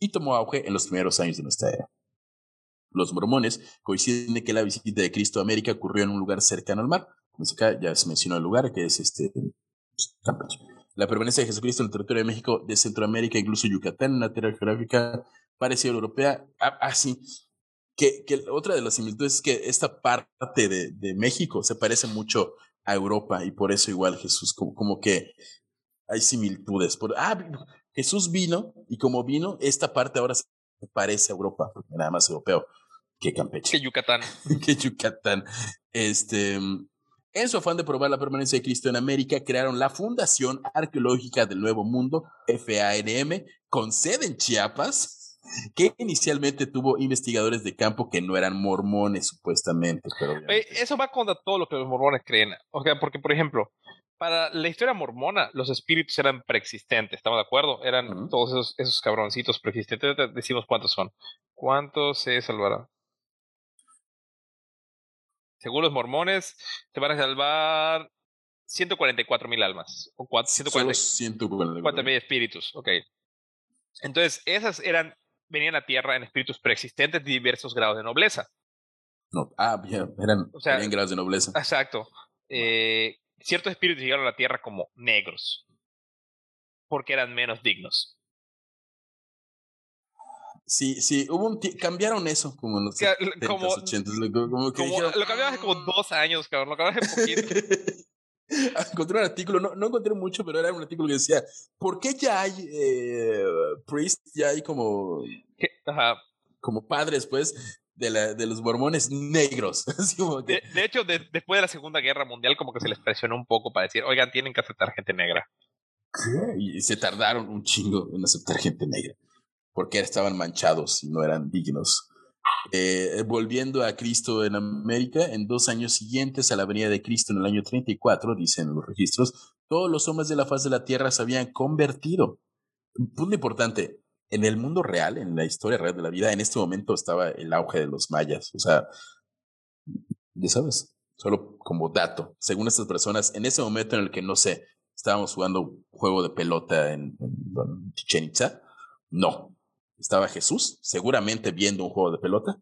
y tomó auge en los primeros años de nuestra era. Los mormones coinciden en que la visita de Cristo a América ocurrió en un lugar cercano al mar. Como acá, ya se mencionó el lugar, que es este pues, Campeche. La permanencia de Jesucristo en el territorio de México, de Centroamérica, incluso Yucatán, en la tierra geográfica parecida a la europea. Ah, ah, sí. Que, que otra de las similitudes es que esta parte de, de México se parece mucho a Europa y por eso igual Jesús, como, como que hay similitudes. Por, ah, Jesús vino y como vino, esta parte ahora se parece a Europa, porque nada más europeo que Campeche Que Yucatán. que Yucatán. Este, en su afán de probar la permanencia de Cristo en América, crearon la Fundación Arqueológica del Nuevo Mundo, FANM, con sede en Chiapas. que inicialmente tuvo investigadores de campo que no eran mormones, supuestamente. Pero eso va contra todo lo que los mormones creen. O sea, porque, por ejemplo, para la historia mormona, los espíritus eran preexistentes, ¿estamos de acuerdo? Eran todos esos, esos cabroncitos preexistentes. Decimos cuántos son. ¿Cuántos se salvará? Según los mormones, se van a salvar 144 mil almas. O 144 mil espíritus. Ok. Entonces, esas eran, venían a tierra en espíritus preexistentes de diversos grados de nobleza. No, ah, bien, eran, o grados de nobleza. Exacto. Eh, ciertos espíritus llegaron a la tierra como negros, porque eran menos dignos. Sí, sí, hubo un cambiaron eso como en los 70, como, 80, como, que lo cambiaron hace como dos años, cabrón, lo cambiaron hace poquito. encontré un artículo, no, no encontré mucho, pero era un artículo que decía, ¿por qué ya hay eh, priests, ya hay como, Ajá. como padres, pues, de, la, de los mormones negros? de, de, hecho, después de la Segunda Guerra Mundial, como que se les presionó un poco para decir, oigan, tienen que aceptar gente negra. Y se tardaron un chingo en aceptar gente negra, porque estaban manchados y no eran dignos. Eh, volviendo a Cristo en América, en dos años siguientes a la venida de Cristo en el año 34, dicen los registros, todos los hombres de la faz de la tierra se habían convertido. Un punto importante, en el mundo real, en la historia real de la vida, en este momento estaba el auge de los mayas. O sea, ya sabes, solo como dato, según estas personas, en ese momento en el que, no sé, estábamos jugando juego de pelota en, en Chichen Itza, no, estaba Jesús, seguramente viendo un juego de pelota,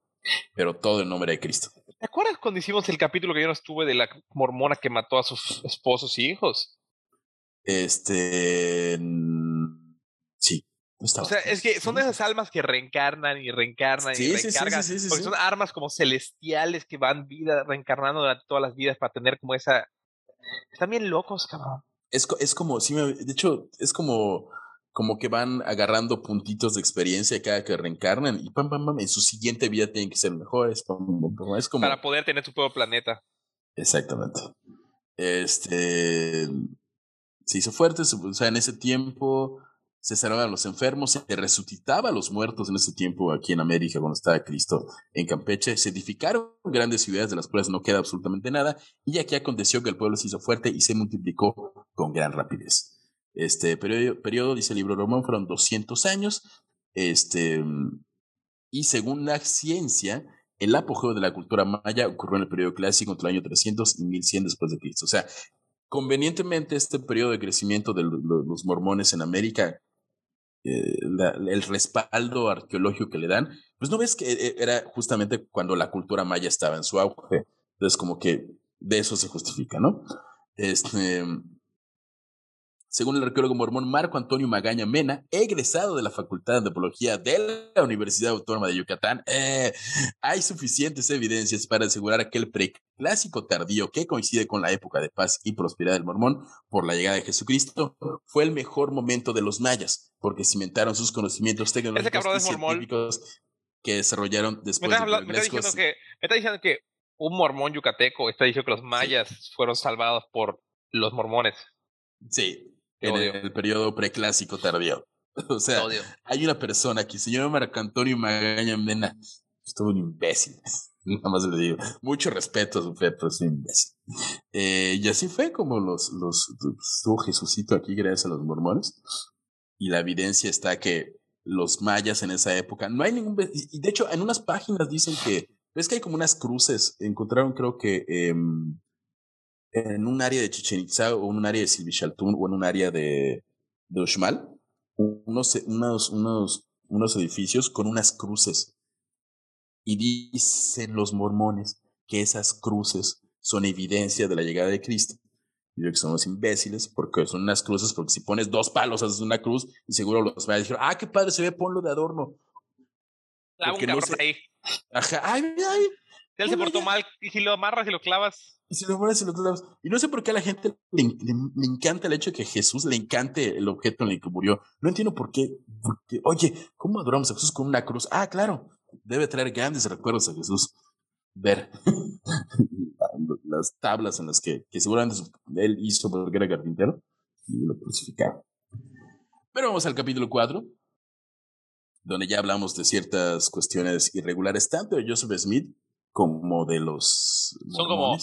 pero todo en nombre de Cristo. ¿Te acuerdas cuando hicimos el capítulo que yo no estuve de la mormona que mató a sus esposos y hijos? Este. Sí. o sea, es que son esas almas que reencarnan y reencarnan y reencarnan. porque son armas como celestiales que van vida, reencarnando durante todas las vidas para tener como esa. Están bien locos, cabrón. Es, es como, sí, de hecho, es como como que van agarrando puntitos de experiencia cada que reencarnan y pam, pam, pam, en su siguiente vida tienen que ser mejores. es como... Para poder tener su propio planeta. Exactamente. Este. Se hizo fuerte, o sea, en ese tiempo se sanaban a los enfermos, se resucitaba a los muertos en ese tiempo aquí en América cuando estaba Cristo en Campeche, se edificaron grandes ciudades de las cuales no queda absolutamente nada y aquí aconteció que el pueblo se hizo fuerte y se multiplicó con gran rapidez. Este periodo, periodo, dice el libro Román, fueron 200 años. Este, y según la ciencia, el apogeo de la cultura maya ocurrió en el periodo clásico entre el año 300 y 1100 después de Cristo. O sea, convenientemente este periodo de crecimiento de los mormones en América, eh, el respaldo arqueológico que le dan, pues no ves que eh, era justamente cuando la cultura maya estaba en su auge. Entonces, como que de eso se justifica, ¿no? Este, según el arqueólogo mormón Marco Antonio Magaña Mena, egresado de la Facultad de Antropología de la Universidad Autónoma de Yucatán, eh, hay suficientes evidencias para asegurar que el preclásico tardío que coincide con la época de paz y prosperidad del mormón por la llegada de Jesucristo fue el mejor momento de los mayas, porque cimentaron sus conocimientos tecnológicos y científicos que desarrollaron después de me está, diciendo que, me está diciendo que un mormón yucateco está diciendo que los mayas fueron salvados por los mormones. Sí, en el, periodo preclásico tardío. O sea, hay una persona aquí, señor Marco Antonio Magaña Mena, es todo un imbécil. Nada más le digo. Mucho respeto a su fe, pero es un imbécil. Eh, y así fue como los, los, estuvo Jesucito aquí gracias a los mormones. Y la evidencia está que los mayas en esa época, no hay ningún... Y de hecho, en unas páginas dicen que, ves que hay como unas cruces, encontraron creo que... Eh, en un área de Chichen Itza o en un área de Silvichaltún o en un área de, de Uxmal, unos, unos, unos, unos edificios con unas cruces. Y dicen los mormones que esas cruces son evidencia de la llegada de Cristo. Y yo que somos imbéciles porque son unas cruces, porque si pones dos palos haces una cruz y seguro los mayas dijeron, ah, qué padre se ve, ponlo de adorno. La un no ahí. Ajá, ay, ay. Él se portó mal y si lo amarras y lo clavas. Y si lo pones en los lados. Y no sé por qué a la gente le, encanta el hecho de que Jesús le encante el objeto en el que murió. No entiendo por qué. oye, ¿cómo adoramos a Jesús con una cruz? Ah, claro. Debe traer grandes recuerdos a Jesús. Ver las tablas en las que, que seguramente él hizo porque era carpintero y lo crucificaron. Pero vamos al capítulo 4. donde ya hablamos de ciertas cuestiones irregulares, tanto de Joseph Smith como de los Son como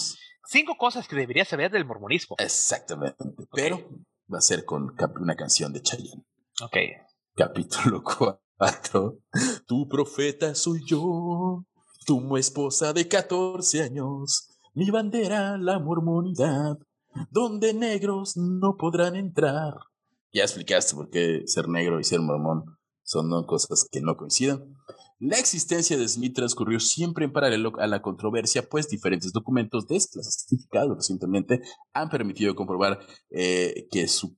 cinco cosas que deberías saber del mormonismo. Exactamente, pero va a ser con una canción de Chayanne. Ok. Capítulo 4. Tu profeta soy yo, tu esposa de 14 años, mi bandera la mormonidad, donde negros no podrán entrar. Ya explicaste por qué ser negro y ser mormón son dos cosas que no coinciden. La existencia de Smith transcurrió siempre en paralelo a la controversia, pues diferentes documentos desclasificados recientemente han permitido comprobar eh, que su,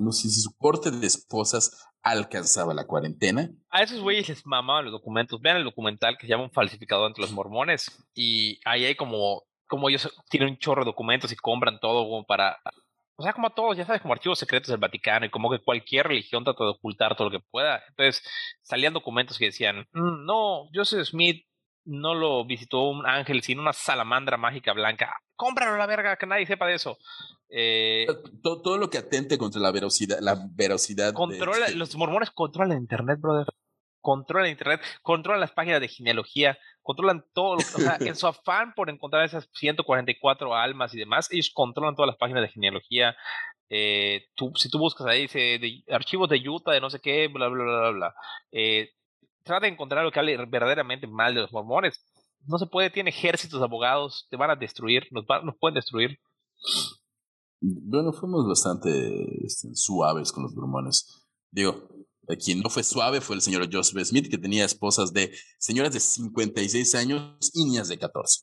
no sé si su corte de esposas alcanzaba la cuarentena. A esos güeyes les mamaban los documentos. Vean el documental que se llama Un falsificador entre los mormones y ahí hay como, como ellos tienen un chorro de documentos y compran todo como para o sea, como a todos, ya sabes, como archivos secretos del Vaticano y como que cualquier religión trata de ocultar todo lo que pueda. Entonces, salían documentos que decían, mm, no, Joseph Smith no lo visitó un ángel, sino una salamandra mágica blanca. Cómpralo la verga, que nadie sepa de eso. Eh, todo, todo, lo que atente contra la veracidad, la veracidad. Controla, Los mormones controlan Internet, brother controlan Internet, controlan las páginas de genealogía, controlan todo. o sea, en su afán por encontrar esas 144 almas y demás, ellos controlan todas las páginas de genealogía. Eh, tú, si tú buscas ahí, dice de, archivos de Utah, de no sé qué, bla, bla, bla, bla. Eh, trata de encontrar lo que hable verdaderamente mal de los mormones. No se puede, tiene ejércitos de abogados, te van a destruir, nos, nos pueden destruir. Bueno, fuimos bastante este, suaves con los mormones. Digo, quien no fue suave fue el señor Joseph Smith, que tenía esposas de señoras de 56 años y niñas de 14,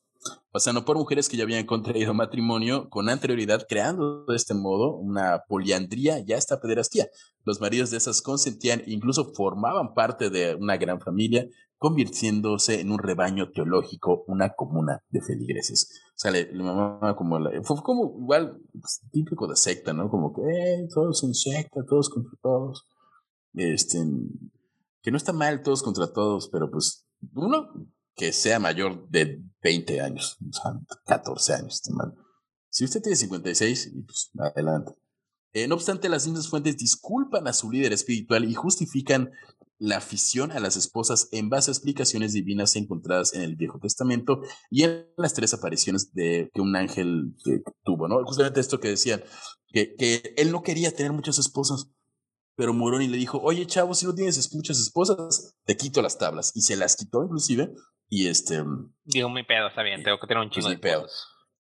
pasando por mujeres que ya habían contraído matrimonio con anterioridad, creando de este modo una poliandría ya esta pederastía. Los maridos de esas consentían incluso formaban parte de una gran familia, convirtiéndose en un rebaño teológico, una comuna de feligreses. O sea, le, mamá como fue como igual pues, típico de secta, ¿no? Como que eh, todos en secta, todos contra todos. Este, que no está mal todos contra todos, pero pues uno que sea mayor de 20 años, o sea, 14 años. Si usted tiene 56, pues adelante. Eh, no obstante, las mismas fuentes disculpan a su líder espiritual y justifican la afición a las esposas en base a explicaciones divinas encontradas en el Viejo Testamento y en las tres apariciones de, que un ángel eh, tuvo, ¿no? Justamente esto que decían, que, que él no quería tener muchas esposas, pero Moroni le dijo, oye chavo, si no tienes muchas esposas, te quito las tablas. Y se las quitó inclusive. Y este... Digo, mi pedo, está bien, tengo que tener un pues, chingo de pedo.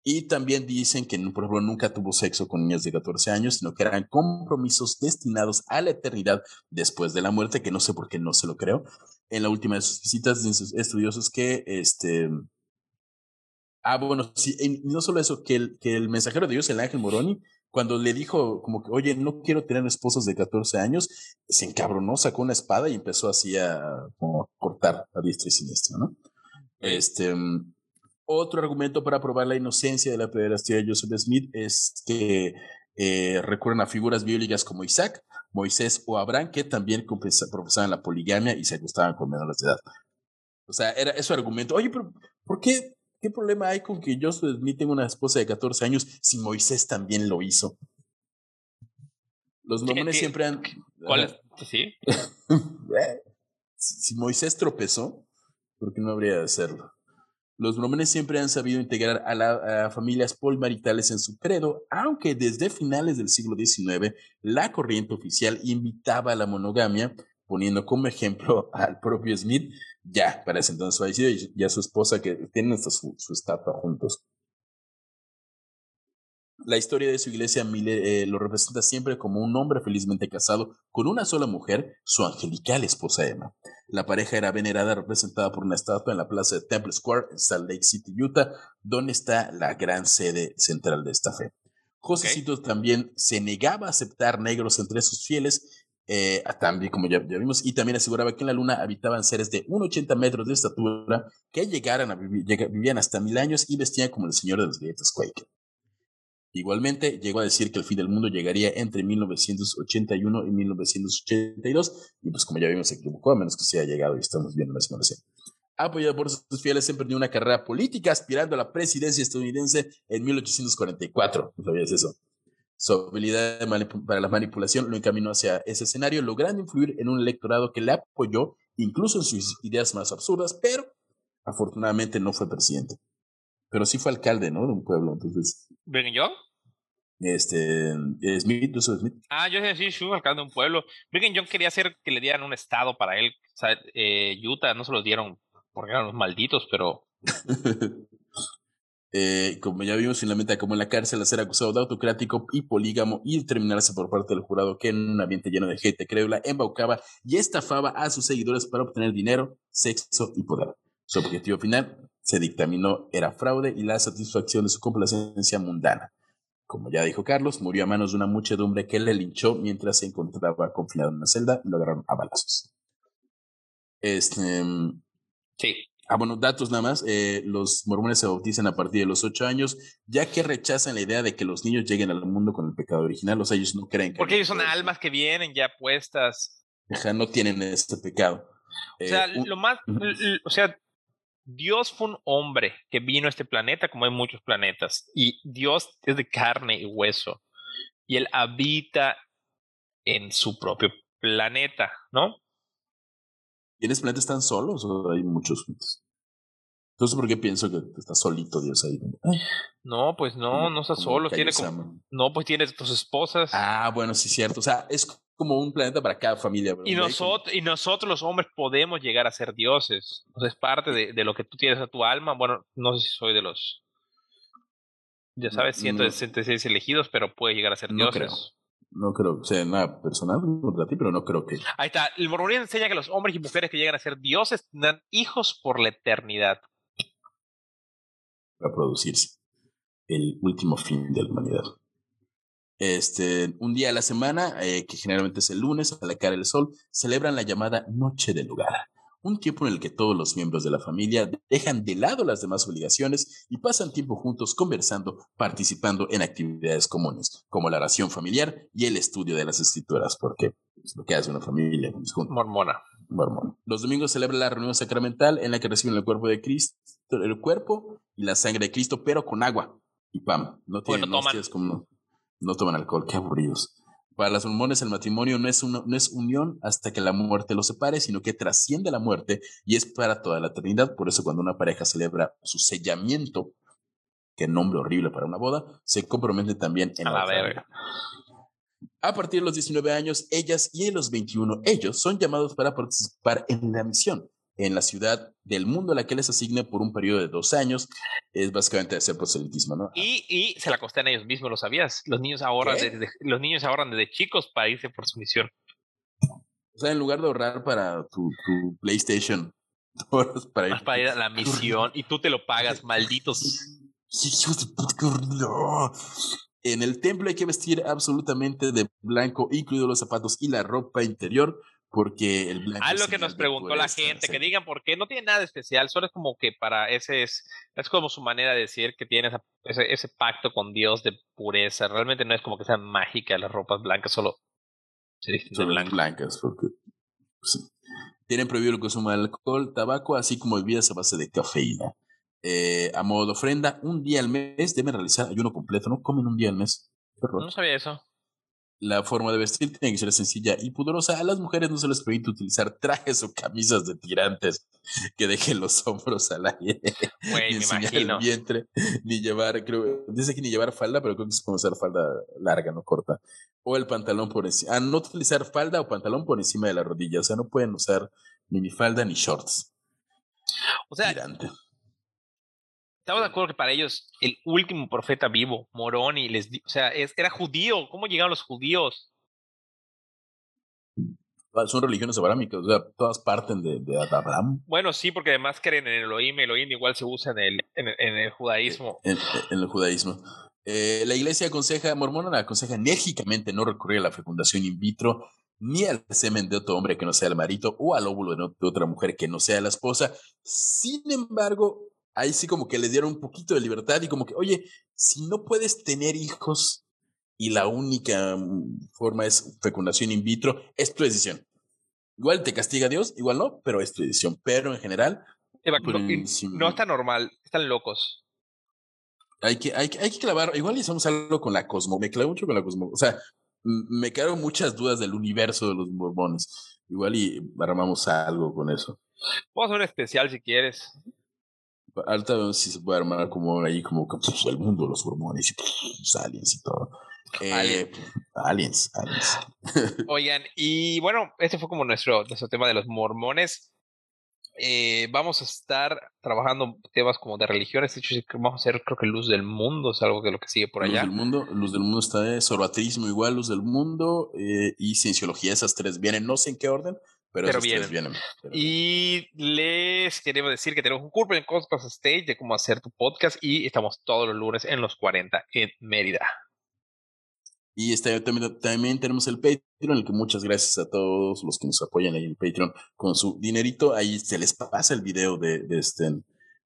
Y también dicen que, por ejemplo, nunca tuvo sexo con niñas de 14 años, sino que eran compromisos destinados a la eternidad después de la muerte, que no sé por qué no se lo creo. En la última de sus visitas, dicen sus estudiosos que, este... Ah, bueno, sí, no solo eso, que el, que el mensajero de Dios, el ángel Moroni, cuando le dijo como que, oye, no quiero tener esposos de 14 años, se encabronó, sacó una espada y empezó así a como, cortar a diestra y siniestra, ¿no? Este, otro argumento para probar la inocencia de la pederastía de Joseph Smith es que eh, recurren a figuras bíblicas como Isaac, Moisés o Abraham, que también profesaban la poligamia y se gustaban con menores de edad. O sea, era su argumento. Oye, pero ¿por qué ¿Qué problema hay con que yo Smith tenga una esposa de 14 años si Moisés también lo hizo? Los mormones siempre han... ¿Cuál es? ¿Sí? Eh, si Moisés tropezó, ¿por qué no habría de hacerlo? Los mormones siempre han sabido integrar a, las familias polmaritales en su credo, aunque desde finales del siglo XIX la corriente oficial invitaba a la monogamia, poniendo como ejemplo al propio Smith, ya para ese entonces fallecido, y a su esposa que tienen hasta su, estatua juntos. La historia de su iglesia eh, lo representa siempre como un hombre felizmente casado con una sola mujer, su angelical esposa Emma. La pareja era venerada representada por una estatua en la plaza de Temple Square en Salt Lake City, Utah, donde está la gran sede central de esta fe. Josecito también se negaba a aceptar negros entre sus fieles eh, también, como ya, vimos, y también aseguraba que en la luna habitaban seres de 1,80 metros de estatura que llegaran a vivían hasta mil años y vestían como el señor de las galletas Quaker. Igualmente, llegó a decir que el fin del mundo llegaría entre 1981 y 1982, y pues como ya vimos, se equivocó, a menos que se haya llegado y estamos viendo la simulación. Apoyado por sus fieles, emprendió una carrera política aspirando a la presidencia estadounidense en 1844. ¿No sabías eso? Su habilidad para la manipulación lo encaminó hacia ese escenario, logrando influir en un electorado que le apoyó incluso en sus ideas más absurdas, pero afortunadamente no fue presidente. Pero sí fue alcalde, ¿no? De un pueblo, entonces. ¿Brigham Young? Este, Smith, Joseph Smith. Ah, yo sí, sí, alcalde de un pueblo. Brigham Young quería hacer que le dieran un estado para él. O sea, eh, Utah no se lo dieron porque eran los malditos, pero Eh, como ya vimos, finalmente acabó en la cárcel a ser acusado de autocrático y polígamo y determinarse por parte del jurado que en un ambiente lleno de gente crédula embaucaba y estafaba a sus seguidores para obtener dinero, sexo y poder. Su objetivo final, se dictaminó, era fraude y la satisfacción de su complacencia mundana. Como ya dijo Carlos, murió a manos de una muchedumbre que le linchó mientras se encontraba confinado en una celda y lo agarraron a balazos. Este, sí. Ah, bueno, datos nada más. Eh, los mormones se bautizan a partir de los ocho años, ya que rechazan la idea de que los niños lleguen al mundo con el pecado original. O sea, ellos no creen que. Porque ellos son almas que vienen ya puestas. Ajá, no tienen ese pecado. O sea, lo más. O sea, Dios fue un hombre que vino a este planeta, como hay muchos planetas. Y Dios es de carne y hueso. Y él habita en su propio planeta, ¿no? ¿Y en ese planeta están solos o hay muchos juntos? Entonces, ¿por qué pienso que está solito Dios ahí? No, pues no, no está solo. Tiene como, no, pues tiene tus esposas. Ah, bueno, sí, cierto. O sea, es como un planeta para cada familia. Y, nosotros, y nosotros los hombres podemos llegar a ser dioses. O sea, es parte de, de, lo que tú tienes a tu alma. Bueno, no sé si soy de los, ya sabes, 166 elegidos, pero puede llegar a ser no dioses. Creo. No creo, o sea, nada personal contra ti, pero no creo que. Ahí está. El mormonismo enseña que los hombres y mujeres que llegan a ser dioses tendrán hijos por la eternidad. Para producirse. El último fin de la humanidad. Este, un día a la semana, eh, que generalmente es el lunes, a la cara del sol, celebran la llamada Noche del Lugar un tiempo en el que todos los miembros de la familia dejan de lado las demás obligaciones y pasan tiempo juntos conversando, participando en actividades comunes, como la oración familiar y el estudio de las escrituras, porque es lo que hace una familia Mormona. Mormona. Los domingos celebra la reunión sacramental en la que reciben el cuerpo de Cristo, el cuerpo y la sangre de Cristo, pero con agua y pan. No tienen bueno, toman. como no toman alcohol, qué aburridos. Para las mormones el matrimonio no es, una, no es unión hasta que la muerte los separe, sino que trasciende la muerte y es para toda la eternidad. Por eso cuando una pareja celebra su sellamiento, que nombre horrible para una boda, se compromete también en a la, verga. A partir de los 19 años, ellas y en los 21, ellos son llamados para participar en la misión en la ciudad del mundo a la que les asigne por un periodo de dos años. Es básicamente hacer proselitismo, ¿no? Y, y se la costean ellos mismos, ¿lo sabías? Los niños ahorran, desde, los niños ahorran desde chicos para irse por su misión. O sea, en lugar de ahorrar para tu, tu PlayStation, para ir, para ir a la misión y tú te lo pagas, malditos. En el templo hay que vestir absolutamente de blanco, incluidos los zapatos y la ropa interior, porque el blanco. Ah, lo que nos preguntó la gente, que digan por qué no tiene nada especial, solo es como que para ese es, es como su manera de decir que tiene ese, ese, pacto con Dios de pureza. Realmente no es como que sean mágicas las ropas blancas, solo son blancas, porque sí. tienen prohibido el consumo de alcohol, tabaco, así como bebidas a base de cafeína. Eh, a modo de ofrenda, un día al mes deben realizar ayuno completo, no comen un día al mes. No sabía eso. La forma de vestir tiene que ser sencilla y pudorosa. A las mujeres no se les permite utilizar trajes o camisas de tirantes que dejen los hombros al aire. ni enseñar el vientre, ni llevar, creo, dice que ni llevar falda, pero creo que es como usar falda larga, no corta. O el pantalón por encima. Ah, no utilizar falda o pantalón por encima de la rodilla. O sea, no pueden usar ni falda ni shorts. O sea, Estamos de acuerdo que para ellos el último profeta vivo, Moroni, les o sea, era judío. ¿Cómo llegaron los judíos? Ah, son religiones abrámicas, o sea, todas parten de, de, Abraham. Bueno, sí, porque además creen en Elohim. Elohim igual se usa en el, en el, en el judaísmo. En, el judaísmo. Eh, la iglesia aconseja, mormona aconseja enérgicamente no recurrir a la fecundación in vitro ni al semen de otro hombre que no sea el marido o al óvulo de otra mujer que no sea la esposa. Sin embargo, ahí sí como que les dieron un poquito de libertad y como que, oye, si no puedes tener hijos y la única mm, forma es fecundación in vitro, es tu decisión. Igual te castiga Dios, igual no, pero es tu decisión. Pero en general... no, está normal, están locos. Hay que, hay, hay que clavar, igual hicimos algo con la cosmo, me clavo mucho con la cosmo, o sea, me quedaron muchas dudas del universo de los mormones. Igual y armamos algo con eso. Vamos a hacer un especial si quieres. Ahorita vemos si se puede armar como ahí, como pues, el mundo, los hormones y los aliens y todo. Eh, aliens, aliens. Oigan, y bueno, este fue como nuestro, nuestro tema de los mormones. Eh, vamos a estar trabajando temas como de religiones. De hecho, vamos a hacer, creo que Luz del Mundo es algo de lo que sigue por allá. Luz del Mundo, Luz del Mundo está de Zoroatrismo igual, Luz del Mundo eh, y Cienciología. Esas tres vienen, no sé en qué orden, pero, esas vienen. Vienen. Y les queremos decir que tenemos un curso en Cosmos Stage de cómo hacer tu podcast y estamos todos los lunes en los 40 en Mérida. Y este, también, también, tenemos el Patreon, en el que muchas gracias a todos los que nos apoyan ahí en el Patreon con su dinerito. Ahí se les pasa el video de, de este,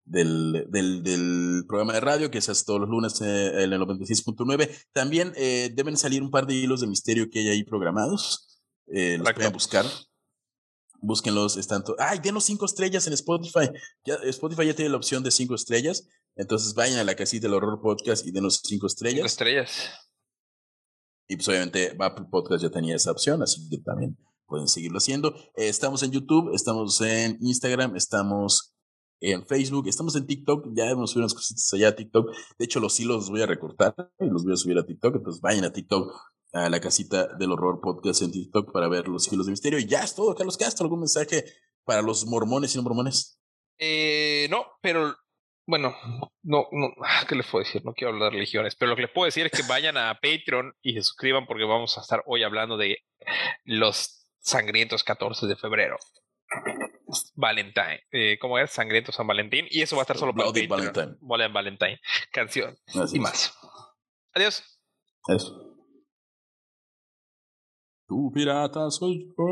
del, del, del, programa de radio que se hace todos los lunes eh, en el 96.9. También eh, deben salir un par de hilos de misterio que hay ahí programados. Eh, los pueden buscar. Búsquenlos, están ¡Ay, denos cinco estrellas en Spotify! Ya, Spotify ya tiene la opción de cinco estrellas. Entonces vayan a la casita del horror podcast y denos cinco estrellas. Cinco estrellas. Y pues obviamente Apple Podcast ya tenía esa opción, así que también pueden seguirlo haciendo. Eh, estamos en YouTube, estamos en Instagram, estamos en Facebook, estamos en TikTok, ya hemos subido unas cositas allá a TikTok. De hecho, los hilos los voy a recortar y los voy a subir a TikTok, entonces vayan a TikTok, a la casita del horror podcast en TikTok para ver los hilos de misterio. Y ya es todo, Carlos Castro, ¿algún mensaje para los mormones y no mormones? Eh, no, pero bueno, no, no, ah, ¿qué les puedo decir? No quiero hablar de religiones, pero lo que les puedo decir es que vayan a Patreon y se suscriban porque vamos a estar hoy hablando de los sangrientos 14 de febrero. Valentine, eh, ¿cómo es? Sangriento San Valentín. Y eso va a estar solo para Patreon. Valentine. Valentine. Canción y más. Adiós. Eso. Tu pirata soy yo.